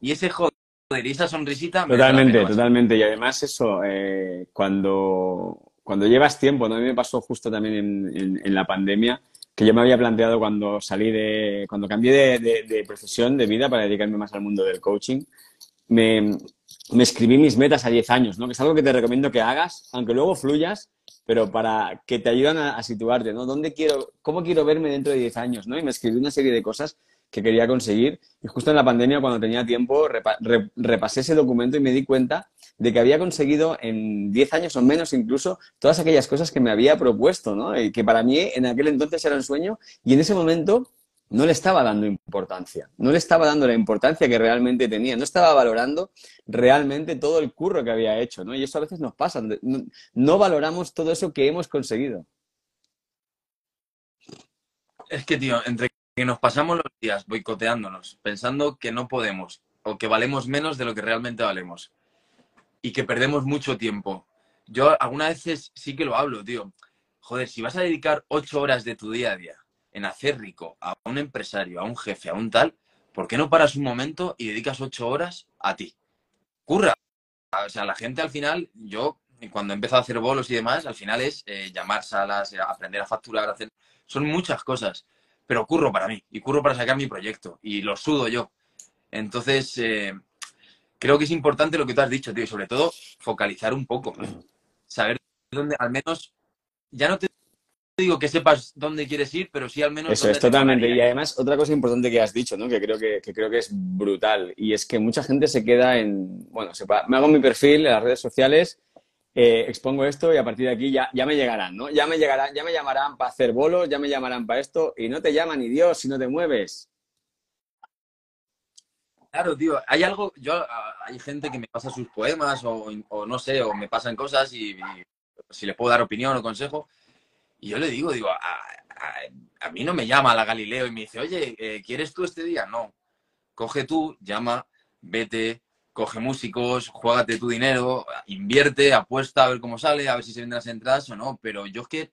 B: Y ese joder y esa sonrisita...
A: Totalmente, totalmente. Y además eso, eh, cuando cuando llevas tiempo, ¿no? a mí me pasó justo también en, la pandemia, que yo me había planteado cuando salí de, cuando cambié de, profesión, de vida, para dedicarme más al mundo del coaching, me, escribí mis metas a 10 años, ¿no? Que es algo que te recomiendo que hagas, aunque luego fluyas, pero para que te ayuden a, a, situarte, ¿no? ¿Dónde quiero, cómo quiero verme dentro de 10 años, ¿no? Y me escribí una serie de cosas que quería conseguir. Y justo en la pandemia, cuando tenía tiempo, repasé ese documento y me di cuenta de que había conseguido en 10 años o menos incluso todas aquellas cosas que me había propuesto, ¿no? Y que para mí en aquel entonces era un sueño y en ese momento no le estaba dando importancia, no le estaba dando la importancia que realmente tenía, no estaba valorando realmente todo el curro que había hecho, ¿no? Y eso a veces nos pasa, no, no valoramos todo eso que hemos conseguido.
B: Es que, tío, entre que nos pasamos los días boicoteándonos, pensando que no podemos o que valemos menos de lo que realmente valemos y que perdemos mucho tiempo. Yo algunas veces sí que lo hablo, tío. Joder, si vas a dedicar ocho horas de tu día a día en hacer rico a un empresario, a un jefe, a un tal, ¿por qué no paras un momento y dedicas ocho horas a ti? Curra. O sea, la gente al final, yo cuando empiezo a hacer bolos y demás, al final es eh, llamar salas, eh, aprender a facturar, hacer... Son muchas cosas pero curro para mí y curro para sacar mi proyecto y lo sudo yo. Entonces, eh, creo que es importante lo que tú has dicho, tío, y sobre todo focalizar un poco, saber dónde, al menos, ya no te digo que sepas dónde quieres ir, pero sí al menos.
A: Eso es totalmente. Y además, otra cosa importante que has dicho, ¿no? Que creo que, creo que es brutal. Y es que mucha gente se queda en. Bueno, me hago mi perfil en las redes sociales, eh, expongo esto y a partir de aquí ya, ya me llegarán, ¿no? Ya me llegarán, ya me llamarán para hacer bolos, ya me llamarán para esto, y no te llama ni Dios si no te mueves.
B: Claro, tío, hay algo, yo, hay gente que me pasa sus poemas o, no sé, o me pasan cosas y, si les puedo dar opinión o consejo, y yo le digo, digo, a, mí no me llama la Galileo y me dice, oye, eh, ¿quieres tú este día? No, coge tú, llama, vete, coge músicos, juégate tu dinero, invierte, apuesta a ver cómo sale, a ver si se venden las entradas o no, pero yo es que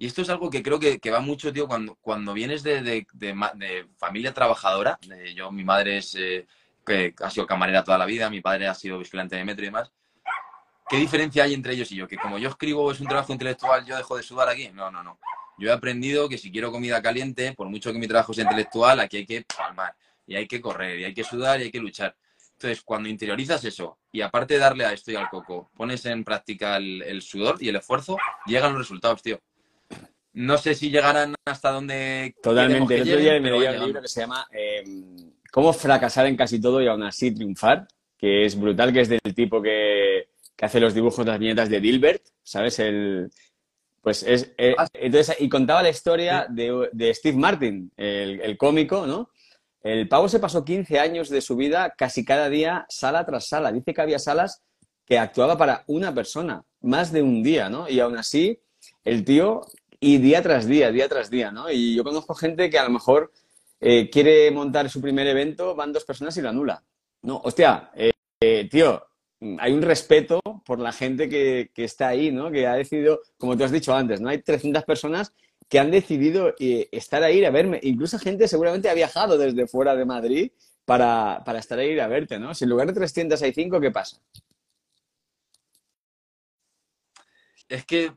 B: y esto es algo que creo que, va mucho, tío, cuando, cuando vienes de, familia trabajadora. yo, mi madre es, eh, que ha sido camarera toda la vida, mi padre ha sido vigilante de metro y demás. ¿Qué diferencia hay entre ellos y yo? Que como yo escribo es un trabajo intelectual, yo dejo de sudar aquí. No, no, no. Yo he aprendido que si quiero comida caliente, por mucho que mi trabajo sea intelectual, aquí hay que palmar, y hay que correr, y hay que sudar, y hay que luchar. Entonces, cuando interiorizas eso, y aparte de darle a esto y al coco, pones en práctica el sudor y el esfuerzo, llegan los resultados, tío no sé si llegarán hasta donde.
A: Totalmente. El otro día me leí un libro que se llama eh, Cómo fracasar en casi todo y aún así triunfar, que es brutal, que es del tipo que, hace los dibujos, las viñetas de Dilbert, ¿sabes? El, pues es. Eh, ah. entonces, y contaba la historia de, Steve Martin, el, el, cómico, ¿no? El pavo se pasó 15 años de su vida casi cada día, sala tras sala. Dice que había salas que actuaba para una persona, más de un día, ¿no? Y aún así, el tío y día tras día, día tras día, ¿no? Y yo conozco gente que a lo mejor eh, quiere montar su primer evento, van dos personas y lo anula. No, hostia, eh, eh, tío, hay un respeto por la gente que, está ahí, ¿no? Que ha decidido, como te has dicho antes, ¿no? Hay 300 personas que han decidido estar ahí a verme. Incluso gente seguramente ha viajado desde fuera de Madrid para, para estar ahí a verte, ¿no? Si en lugar de 300 hay 5, ¿qué pasa?
B: Es que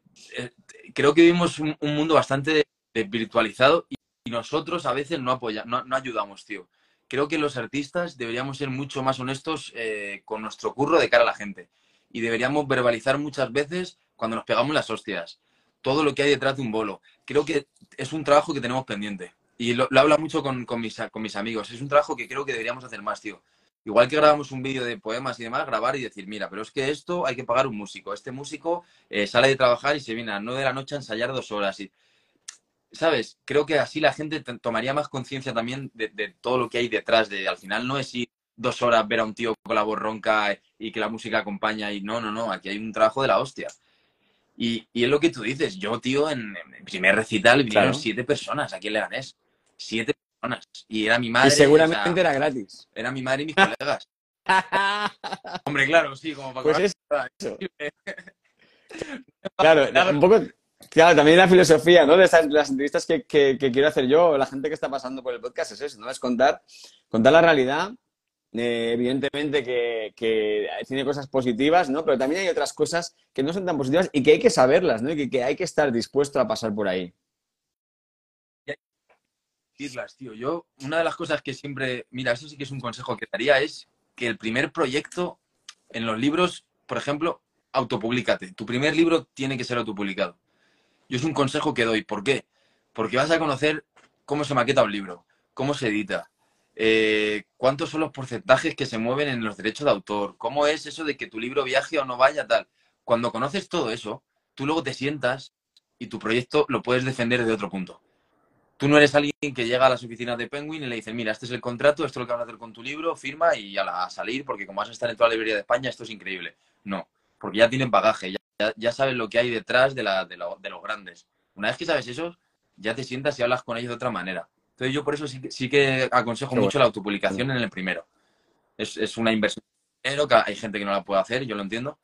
B: creo que vivimos un, mundo bastante virtualizado y, nosotros a veces no, apoyamos, no, ayudamos, tío. Creo que los artistas deberíamos ser mucho más honestos eh, con nuestro curro de cara a la gente. Y deberíamos verbalizar muchas veces cuando nos pegamos las hostias. Todo lo que hay detrás de un bolo. Creo que es un trabajo que tenemos pendiente. Y lo, hablo mucho con, mis, con mis amigos. Es un trabajo que creo que deberíamos hacer más, tío. Igual que grabamos un vídeo de poemas y demás, grabar y decir, mira, pero es que esto hay que pagar un músico. Este músico eh, sale de trabajar y se viene a las 9 de la noche a ensayar dos horas. Y, ¿Sabes? Creo que así la gente tomaría más conciencia también de, todo lo que hay detrás. De, al final no es ir dos horas ver a un tío con la voz ronca y que la música acompaña y no, no, no, aquí hay un trabajo de la hostia. Y, y es lo que tú dices, yo, tío, en, el primer recital vinieron siete personas aquí en Leganés. Siete y era mi madre.
A: Y seguramente era gratis.
B: Era mi madre y mis colegas. Hombre, claro, sí, como para
A: Pues eso. claro, un poco. Claro, también la filosofía, ¿no? De las entrevistas que, quiero hacer yo, la gente que está pasando por el podcast es eso, ¿no? Es contar, contar la realidad. Eh, evidentemente que, que, tiene cosas positivas, ¿no? Pero también hay otras cosas que no son tan positivas y que hay que saberlas, ¿no? Y que, que hay que estar dispuesto a pasar por ahí
B: tío. Yo, una de las cosas que siempre, mira, eso sí que es un consejo que daría, es que el primer proyecto en los libros, por ejemplo, autopublicate. Tu primer libro tiene que ser autopublicado. Yo es un consejo que doy. ¿Por qué? Porque vas a conocer cómo se maqueta un libro, cómo se edita, eh, cuántos son los porcentajes que se mueven en los derechos de autor, cómo es eso de que tu libro viaje o no vaya, tal. Cuando conoces todo eso, tú luego te sientas y tu proyecto lo puedes defender de otro punto. Tú no eres alguien que llega a las oficinas de Penguin y le dice, mira, este es el contrato, esto es lo que vas a hacer con tu libro, firma y a, salir, porque como vas a estar en toda la librería de España, esto es increíble. No, porque ya tienen bagaje, ya, ya sabes lo que hay detrás de, la, de, los grandes. Una vez que sabes eso, ya te sientas y hablas con ellos de otra manera. Entonces yo por eso sí, que aconsejo mucho la autopublicación en el primero. Es, una inversión pero que hay gente que no la puede hacer, yo lo entiendo,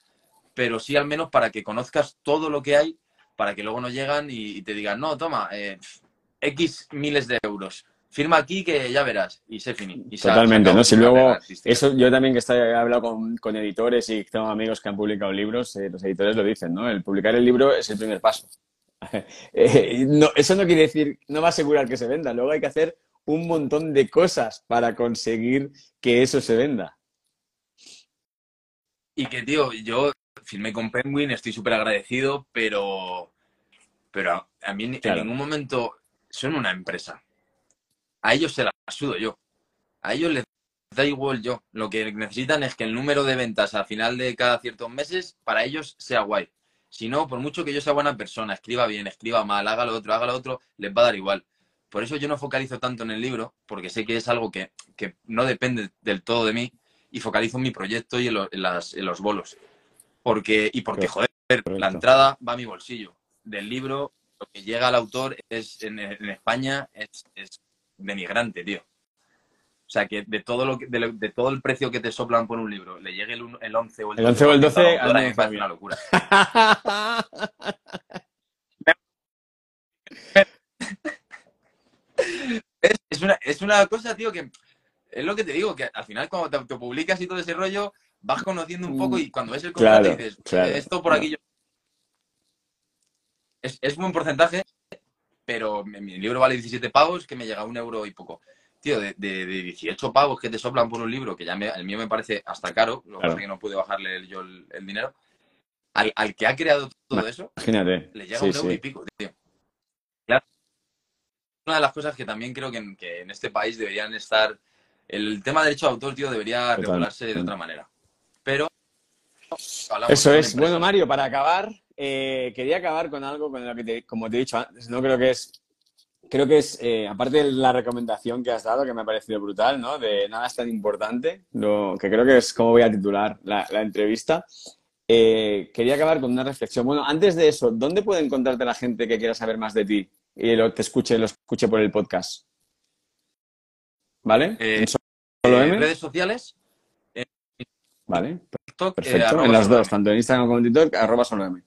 B: pero sí al menos para que conozcas todo lo que hay, para que luego no llegan y, te digan, no, toma, eh, X miles de euros. Firma aquí que ya verás y se finí.
A: Totalmente, ¿no? Si luego, eso yo también que he hablado con, editores y tengo amigos que han publicado libros, eh, los editores lo dicen, ¿no? El publicar el libro es el primer paso. Eh, no, eso no quiere decir, no va a asegurar que se venda, luego hay que hacer un montón de cosas para conseguir que eso se venda.
B: Y que, tío, yo firmé con Penguin, estoy súper agradecido, pero, pero a mí
A: Claro.
B: en ningún momento son una empresa. A ellos se la sudo yo. A ellos les da igual yo. Lo que necesitan es que el número de ventas al final de cada ciertos meses para ellos sea guay. Si no, por mucho que yo sea buena persona, escriba bien, escriba mal, haga lo otro, haga lo otro, les va a dar igual. Por eso yo no focalizo tanto en el libro, porque sé que es algo que, que no depende del todo de mí, y focalizo en mi proyecto y en, lo- en las- en los bolos. Porque, y porque, joder,
A: Correcto.
B: la entrada va a mi bolsillo. Del libro, lo que llega al autor es en, en España es, es denigrante, tío. O sea, que de todo, lo que, de, lo- de todo el precio que te soplan por un libro, le llegue el, el 11 o el
A: El 11 o el 12
B: a la
A: al
B: autora, me parece una locura. Es, es una, es una cosa, tío, que es lo que te digo, que al final cuando te, te publicas y todo ese rollo, vas conociendo un poco y cuando ves el contrato
A: Claro,
B: dices,
A: claro,
B: esto por
A: claro.
B: aquí yo... Es, es buen porcentaje, pero mi, libro vale 17 pavos, que me llega a un euro y poco. Tío, de, de, de 18 pavos que te soplan por un libro, que ya me- el mío me parece hasta caro, lo que
A: Claro.
B: que no pude bajarle el- yo el, el dinero, al, al que ha creado todo eso,
A: Imagínate.
B: le llega
A: Sí,
B: un euro
A: sí.
B: y pico, tío. Claro. Una de las cosas que también creo que en, que en este país deberían estar. El tema de derecho de autor, tío, debería regularse de otra manera. Pero.
A: Eso es. Bueno, Mario, para acabar, eh, quería acabar con algo con lo que, te- como te he dicho antes, no creo que es, creo que es, eh, aparte de la recomendación que has dado, que me ha parecido brutal, ¿no? De nada es tan importante, lo, que creo que es como voy a titular la, la entrevista. eh, quería acabar con una reflexión. Bueno, antes de eso, ¿dónde puede encontrarte la gente que quiera saber más de ti y lo, te escuche, lo escuche por el podcast? ¿Vale?
B: Eh,
A: ¿En solo M?
B: redes sociales,
A: Vale,
B: TikTok,
A: perfecto. en las dos, tanto en Instagram como en TikTok, arroba solo M.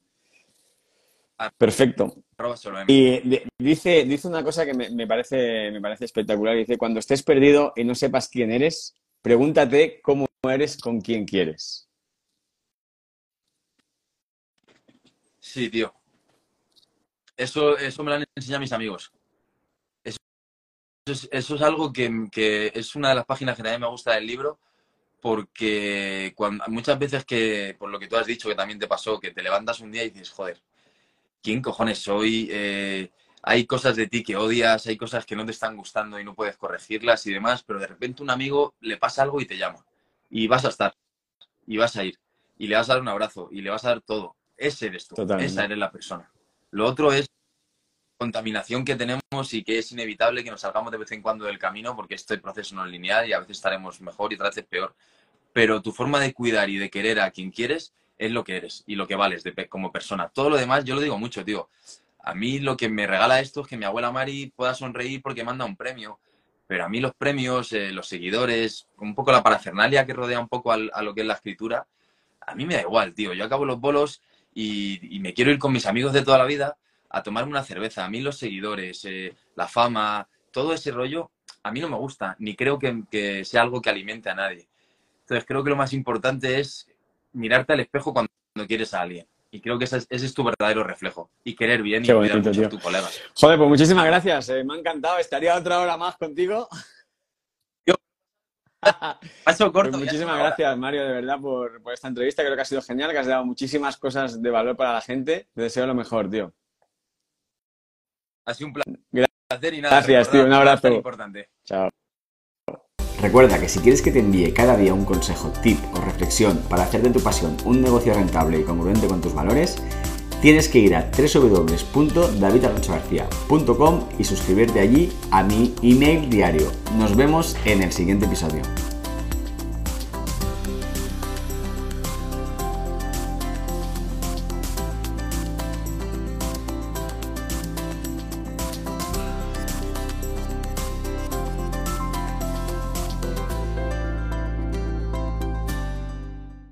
A: Perfecto. Y de- dice, dice una cosa que me, me parece, me parece espectacular. Dice, cuando estés perdido y no sepas quién eres, pregúntate cómo eres con quien quieres.
B: Sí, tío. Eso, eso me lo han enseñado mis amigos. Eso, eso es, eso es algo que, que es una de las páginas que también me gusta del libro, porque cuando, muchas veces que, por lo que tú has dicho, que también te pasó, que te levantas un día y dices, joder, ¿quién cojones soy? Eh, hay cosas de ti que odias, hay cosas que no te están gustando y no puedes corregirlas y demás, pero de repente un amigo le pasa algo y te llama. Y vas a estar, y vas a ir, y le vas a dar un abrazo, y le vas a dar todo. Ese eres tú,
A: Totalmente.
B: esa eres la persona. Lo otro es contaminación que tenemos y que es inevitable que nos salgamos de vez en cuando del camino porque este proceso no es lineal y a veces estaremos mejor y otras veces peor. Pero tu forma de cuidar y de querer a quien quieres es lo que eres y lo que vales de como persona. Todo lo demás, yo lo digo mucho, tío. A mí lo que me regala esto es que mi abuela Mari pueda sonreír porque manda un premio. Pero a mí los premios, eh, los seguidores, un poco la parafernalia que rodea un poco a lo que es la escritura, a mí me da igual, tío. Yo acabo los bolos y, y me quiero ir con mis amigos de toda la vida a tomarme una cerveza. A mí los seguidores, eh, la fama, todo ese rollo, a mí no me gusta, ni creo que, que sea algo que alimente a nadie. Entonces creo que lo más importante es mirarte al espejo cuando, quieres a alguien. Y creo que ese es, ese es tu verdadero reflejo. Y querer bien y
A: Qué
B: cuidar
A: bonito,
B: mucho a tus colegas.
A: Joder, pues muchísimas gracias. eh, me ha encantado. Estaría otra hora más contigo.
B: Paso
A: Pues
B: corto.
A: muchísimas gracias, Mario, de verdad, por, por esta entrevista. Creo que ha sido genial, que has dado muchísimas cosas de valor para la gente. Te deseo lo mejor, tío.
B: Ha sido un placer y nada.
A: Gracias, tío, un abrazo.
B: tan importante.
A: Chao.
C: Recuerda que si quieres que te envíe cada día un consejo, tip o reflexión para hacer de tu pasión un negocio rentable y congruente con tus valores, tienes que ir a www.davidalonsogarcía.com y suscribirte allí a mi email diario. Nos vemos en el siguiente episodio.